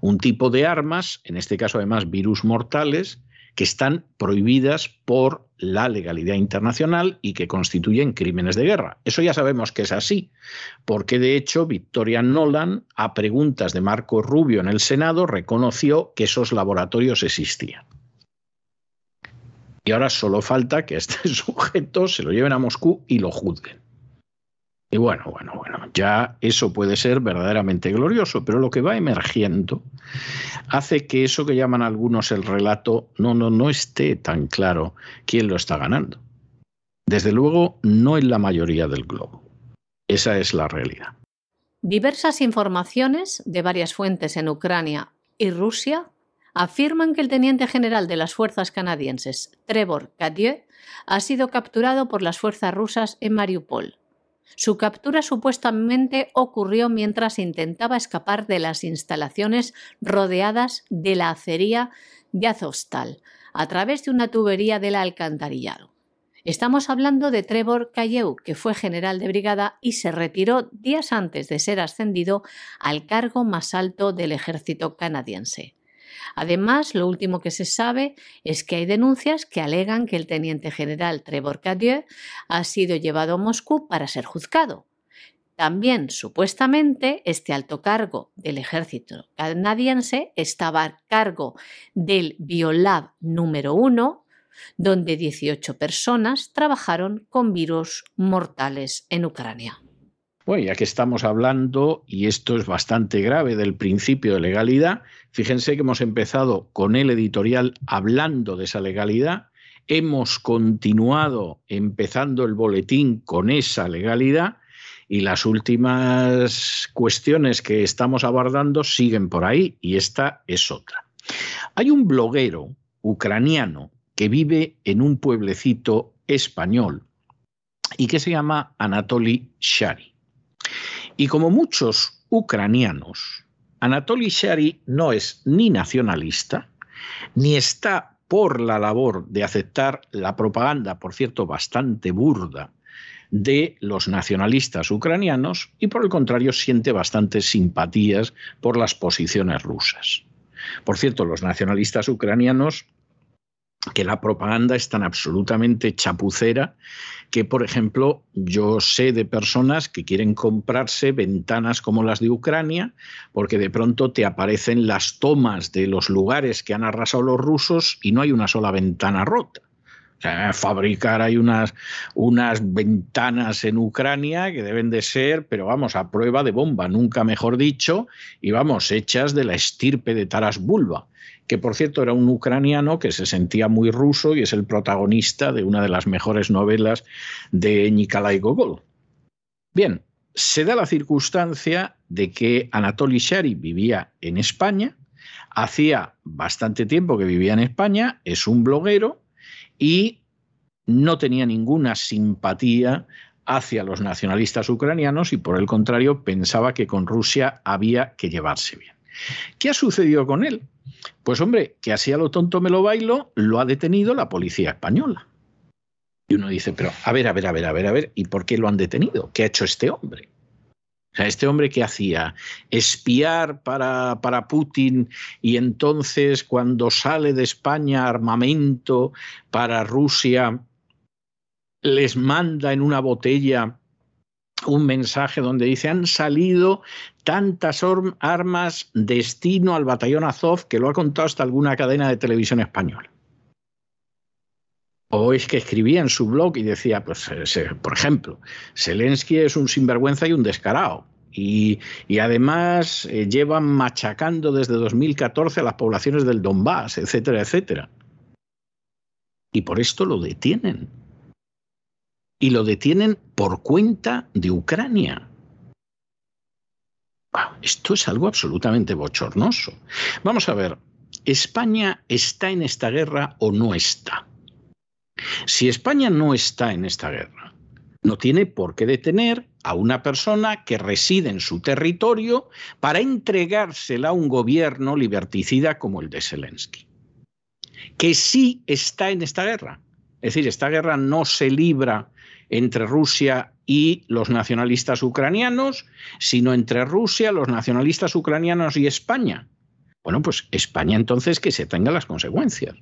un tipo de armas, en este caso además virus mortales, que están prohibidas por la legalidad internacional y que constituyen crímenes de guerra. Eso ya sabemos que es así, porque de hecho Victoria Nolan, a preguntas de Marco Rubio en el Senado, reconoció que esos laboratorios existían. Y ahora solo falta que este sujeto se lo lleven a Moscú y lo juzguen. Y bueno, bueno, bueno, ya eso puede ser verdaderamente glorioso, pero lo que va emergiendo hace que eso que llaman algunos el relato no, no, no esté tan claro quién lo está ganando. Desde luego, no en la mayoría del globo. Esa es la realidad. Diversas informaciones de varias fuentes en Ucrania y Rusia afirman que el teniente general de las fuerzas canadienses, Trevor Cadieux, ha sido capturado por las fuerzas rusas en Mariupol. Su captura supuestamente ocurrió mientras intentaba escapar de las instalaciones rodeadas de la acería de Azovstal a través de una tubería del alcantarillado. Estamos hablando de Trevor Cayeu, que fue general de brigada y se retiró días antes de ser ascendido al cargo más alto del ejército canadiense. Además, lo último que se sabe es que hay denuncias que alegan que el teniente general Trevor Cadieux ha sido llevado a Moscú para ser juzgado. También, supuestamente, este alto cargo del ejército canadiense estaba a cargo del Biolab número 1, donde 18 personas trabajaron con virus mortales en Ucrania. Bueno, ya que estamos hablando, y esto es bastante grave, del principio de legalidad, fíjense que hemos empezado con el editorial hablando de esa legalidad, hemos continuado empezando el boletín con esa legalidad y las últimas cuestiones que estamos abordando siguen por ahí y esta es otra. Hay un bloguero ucraniano que vive en un pueblecito español y que se llama Anatoly Shari. Y como muchos ucranianos, Anatoly Shari no es ni nacionalista, ni está por la labor de aceptar la propaganda, por cierto, bastante burda, de los nacionalistas ucranianos y por el contrario siente bastantes simpatías por las posiciones rusas. Por cierto, los nacionalistas ucranianos que la propaganda es tan absolutamente chapucera que, por ejemplo, yo sé de personas que quieren comprarse ventanas como las de Ucrania, porque de pronto te aparecen las tomas de los lugares que han arrasado los rusos y no hay una sola ventana rota. O sea, fabricar hay unas, unas ventanas en Ucrania que deben de ser, pero vamos, a prueba de bomba, nunca mejor dicho, y vamos, hechas de la estirpe de Taras Bulba que por cierto era un ucraniano que se sentía muy ruso y es el protagonista de una de las mejores novelas de Nikolai Gogol. Bien, se da la circunstancia de que Anatoly Shari vivía en España, hacía bastante tiempo que vivía en España, es un bloguero y no tenía ninguna simpatía hacia los nacionalistas ucranianos y por el contrario pensaba que con Rusia había que llevarse bien. ¿Qué ha sucedido con él? Pues hombre, que así a lo tonto me lo bailo, lo ha detenido la policía española. Y uno dice, pero a ver, a ver, a ver, a ver, a ver, ¿y por qué lo han detenido? ¿Qué ha hecho este hombre? O sea, este hombre que hacía espiar para, para, Putin y entonces cuando sale de España armamento para Rusia, les manda en una botella un mensaje donde dice han salido tantas armas destino al batallón Azov que lo ha contado hasta alguna cadena de televisión española. O es que escribía en su blog y decía, pues, eh, por ejemplo, Zelensky es un sinvergüenza y un descarado. Y, además eh, llevan machacando desde 2014 a las poblaciones del Donbass, etcétera, etcétera. Y por esto lo detienen y lo detienen por cuenta de Ucrania. esto es algo absolutamente bochornoso. Vamos a ver, ¿España está en esta guerra o no está? Si España no está en esta guerra, no tiene por qué detener a una persona que reside en su territorio para entregársela a un gobierno liberticida como el de Zelensky. Que sí está en esta guerra. Es decir, esta guerra no se libra entre Rusia y los nacionalistas ucranianos, sino entre Rusia, los nacionalistas ucranianos y España. Bueno, pues España entonces que se tenga las consecuencias.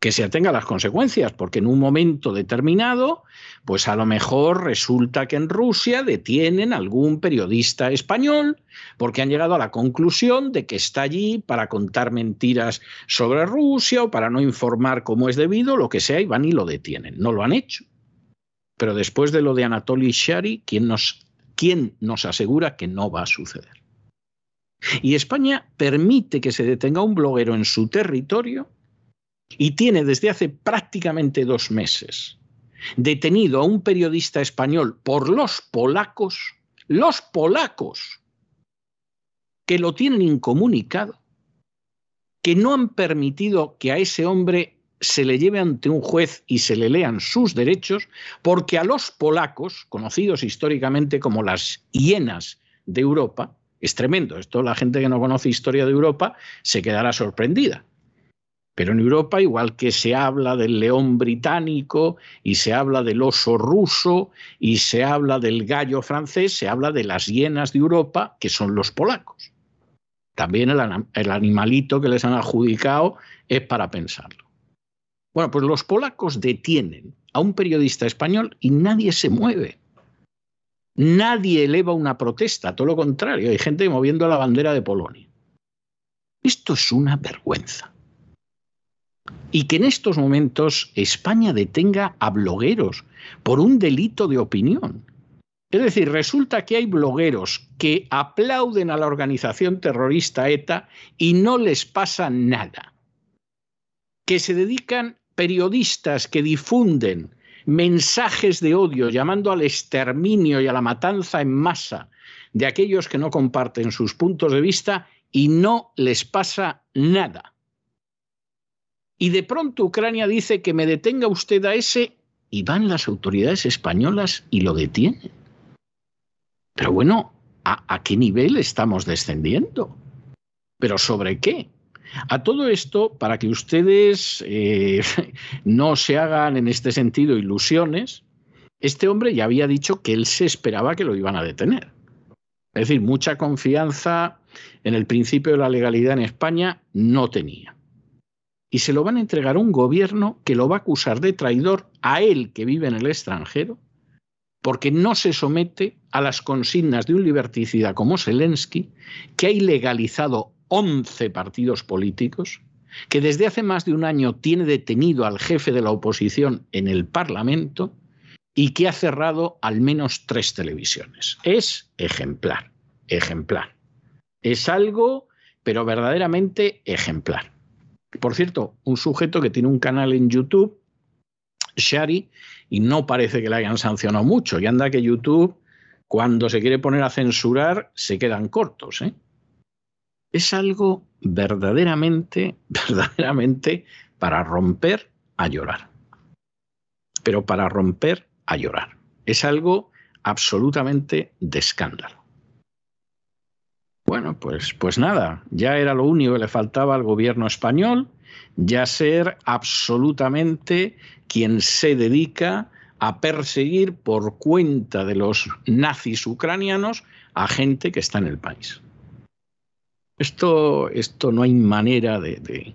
Que se atenga las consecuencias, porque en un momento determinado, pues a lo mejor resulta que en Rusia detienen algún periodista español porque han llegado a la conclusión de que está allí para contar mentiras sobre Rusia o para no informar como es debido, lo que sea, y van y lo detienen. No lo han hecho. Pero después de lo de Anatoly Shari, ¿quién nos, ¿quién nos asegura que no va a suceder? Y España permite que se detenga un bloguero en su territorio y tiene desde hace prácticamente dos meses detenido a un periodista español por los polacos, los polacos, que lo tienen incomunicado, que no han permitido que a ese hombre se le lleve ante un juez y se le lean sus derechos, porque a los polacos, conocidos históricamente como las hienas de Europa, es tremendo, esto la gente que no conoce historia de Europa se quedará sorprendida. Pero en Europa, igual que se habla del león británico y se habla del oso ruso y se habla del gallo francés, se habla de las hienas de Europa, que son los polacos. También el, el animalito que les han adjudicado es para pensarlo. Bueno, pues los polacos detienen a un periodista español y nadie se mueve. Nadie eleva una protesta, todo lo contrario, hay gente moviendo la bandera de Polonia. Esto es una vergüenza. Y que en estos momentos España detenga a blogueros por un delito de opinión. Es decir, resulta que hay blogueros que aplauden a la organización terrorista ETA y no les pasa nada. Que se dedican periodistas que difunden mensajes de odio llamando al exterminio y a la matanza en masa de aquellos que no comparten sus puntos de vista y no les pasa nada. Y de pronto Ucrania dice que me detenga usted a ese y van las autoridades españolas y lo detienen. Pero bueno, ¿a, qué nivel estamos descendiendo? ¿Pero sobre qué? A todo esto, para que ustedes eh, no se hagan en este sentido ilusiones, este hombre ya había dicho que él se esperaba que lo iban a detener. Es decir, mucha confianza en el principio de la legalidad en España no tenía. Y se lo van a entregar a un gobierno que lo va a acusar de traidor a él que vive en el extranjero, porque no se somete a las consignas de un liberticida como Zelensky, que ha ilegalizado 11 partidos políticos, que desde hace más de un año tiene detenido al jefe de la oposición en el Parlamento y que ha cerrado al menos tres televisiones. Es ejemplar, ejemplar. Es algo, pero verdaderamente ejemplar. Por cierto, un sujeto que tiene un canal en YouTube, Shari, y no parece que le hayan sancionado mucho. Y anda que YouTube, cuando se quiere poner a censurar, se quedan cortos. ¿eh? Es algo verdaderamente, verdaderamente para romper a llorar. Pero para romper a llorar. Es algo absolutamente de escándalo. Bueno, pues, pues nada, ya era lo único que le faltaba al gobierno español, ya ser absolutamente quien se dedica a perseguir por cuenta de los nazis ucranianos a gente que está en el país. Esto, esto no hay manera de, de,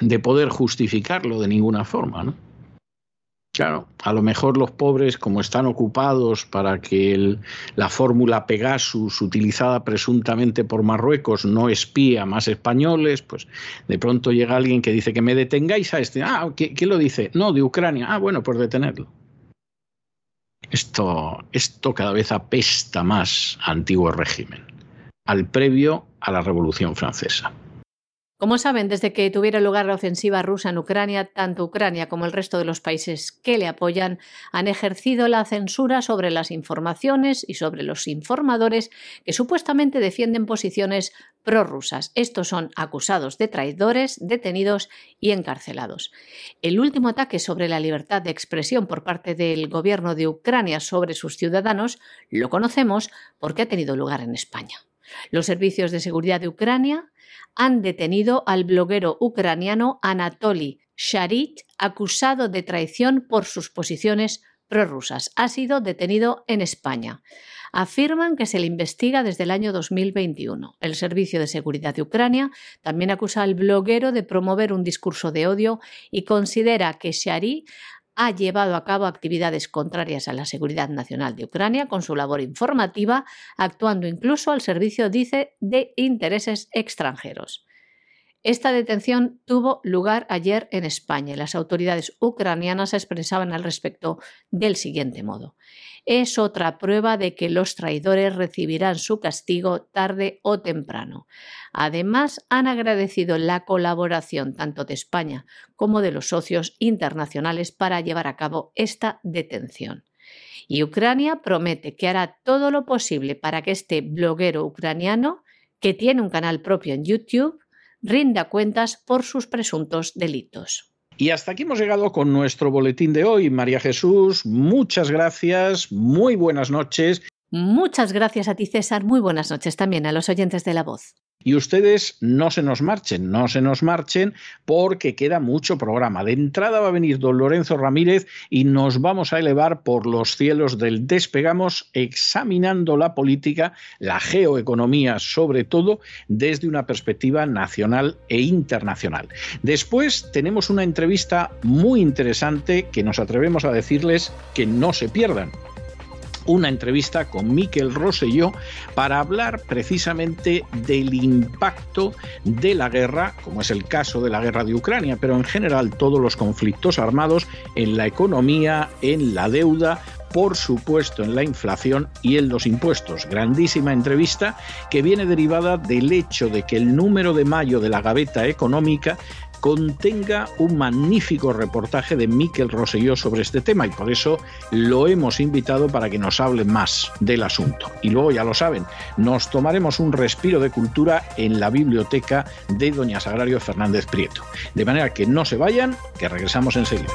de poder justificarlo de ninguna forma, ¿no? Claro, a lo mejor los pobres, como están ocupados para que la fórmula Pegasus, utilizada presuntamente por Marruecos, no espía más españoles, pues de pronto llega alguien que dice que me detengáis a este. Ah, ¿quién lo dice? No, de Ucrania. Ah, bueno, pues detenerlo. Esto, esto cada vez apesta más a antiguo régimen, al previo a la Revolución Francesa. Como saben, desde que tuviera lugar la ofensiva rusa en Ucrania, tanto Ucrania como el resto de los países que le apoyan han ejercido la censura sobre las informaciones y sobre los informadores que supuestamente defienden posiciones prorrusas. Estos son acusados de traidores, detenidos y encarcelados. El último ataque sobre la libertad de expresión por parte del gobierno de Ucrania sobre sus ciudadanos lo conocemos porque ha tenido lugar en España. Los servicios de seguridad de Ucrania han detenido al bloguero ucraniano Anatoly Sharit, acusado de traición por sus posiciones prorrusas. Ha sido detenido en España. Afirman que se le investiga desde el año 2021. El Servicio de Seguridad de Ucrania también acusa al bloguero de promover un discurso de odio y considera que Sharit ha llevado a cabo actividades contrarias a la seguridad nacional de Ucrania con su labor informativa, actuando incluso al servicio, dice, de intereses extranjeros. Esta detención tuvo lugar ayer en España y las autoridades ucranianas expresaban al respecto del siguiente modo. Es otra prueba de que los traidores recibirán su castigo tarde o temprano. Además, han agradecido la colaboración tanto de España como de los socios internacionales para llevar a cabo esta detención. Y Ucrania promete que hará todo lo posible para que este bloguero ucraniano, que tiene un canal propio en YouTube, rinda cuentas por sus presuntos delitos. Y hasta aquí hemos llegado con nuestro boletín de hoy. María Jesús, muchas gracias, muy buenas noches. Muchas gracias a ti, César. Muy buenas noches también a los oyentes de la voz. Y ustedes no se nos marchen, no se nos marchen porque queda mucho programa. De entrada va a venir don Lorenzo Ramírez y nos vamos a elevar por los cielos del despegamos examinando la política, la geoeconomía sobre todo, desde una perspectiva nacional e internacional. Después tenemos una entrevista muy interesante que nos atrevemos a decirles que no se pierdan una entrevista con Miquel Rosselló para hablar precisamente del impacto de la guerra, como es el caso de la guerra de Ucrania, pero en general todos los conflictos armados en la economía, en la deuda, por supuesto en la inflación y en los impuestos. Grandísima entrevista que viene derivada del hecho de que el número de mayo de la gaveta económica contenga un magnífico reportaje de Miquel Rosselló sobre este tema y por eso lo hemos invitado para que nos hable más del asunto. Y luego ya lo saben, nos tomaremos un respiro de cultura en la biblioteca de Doña Sagrario Fernández Prieto. De manera que no se vayan, que regresamos enseguida.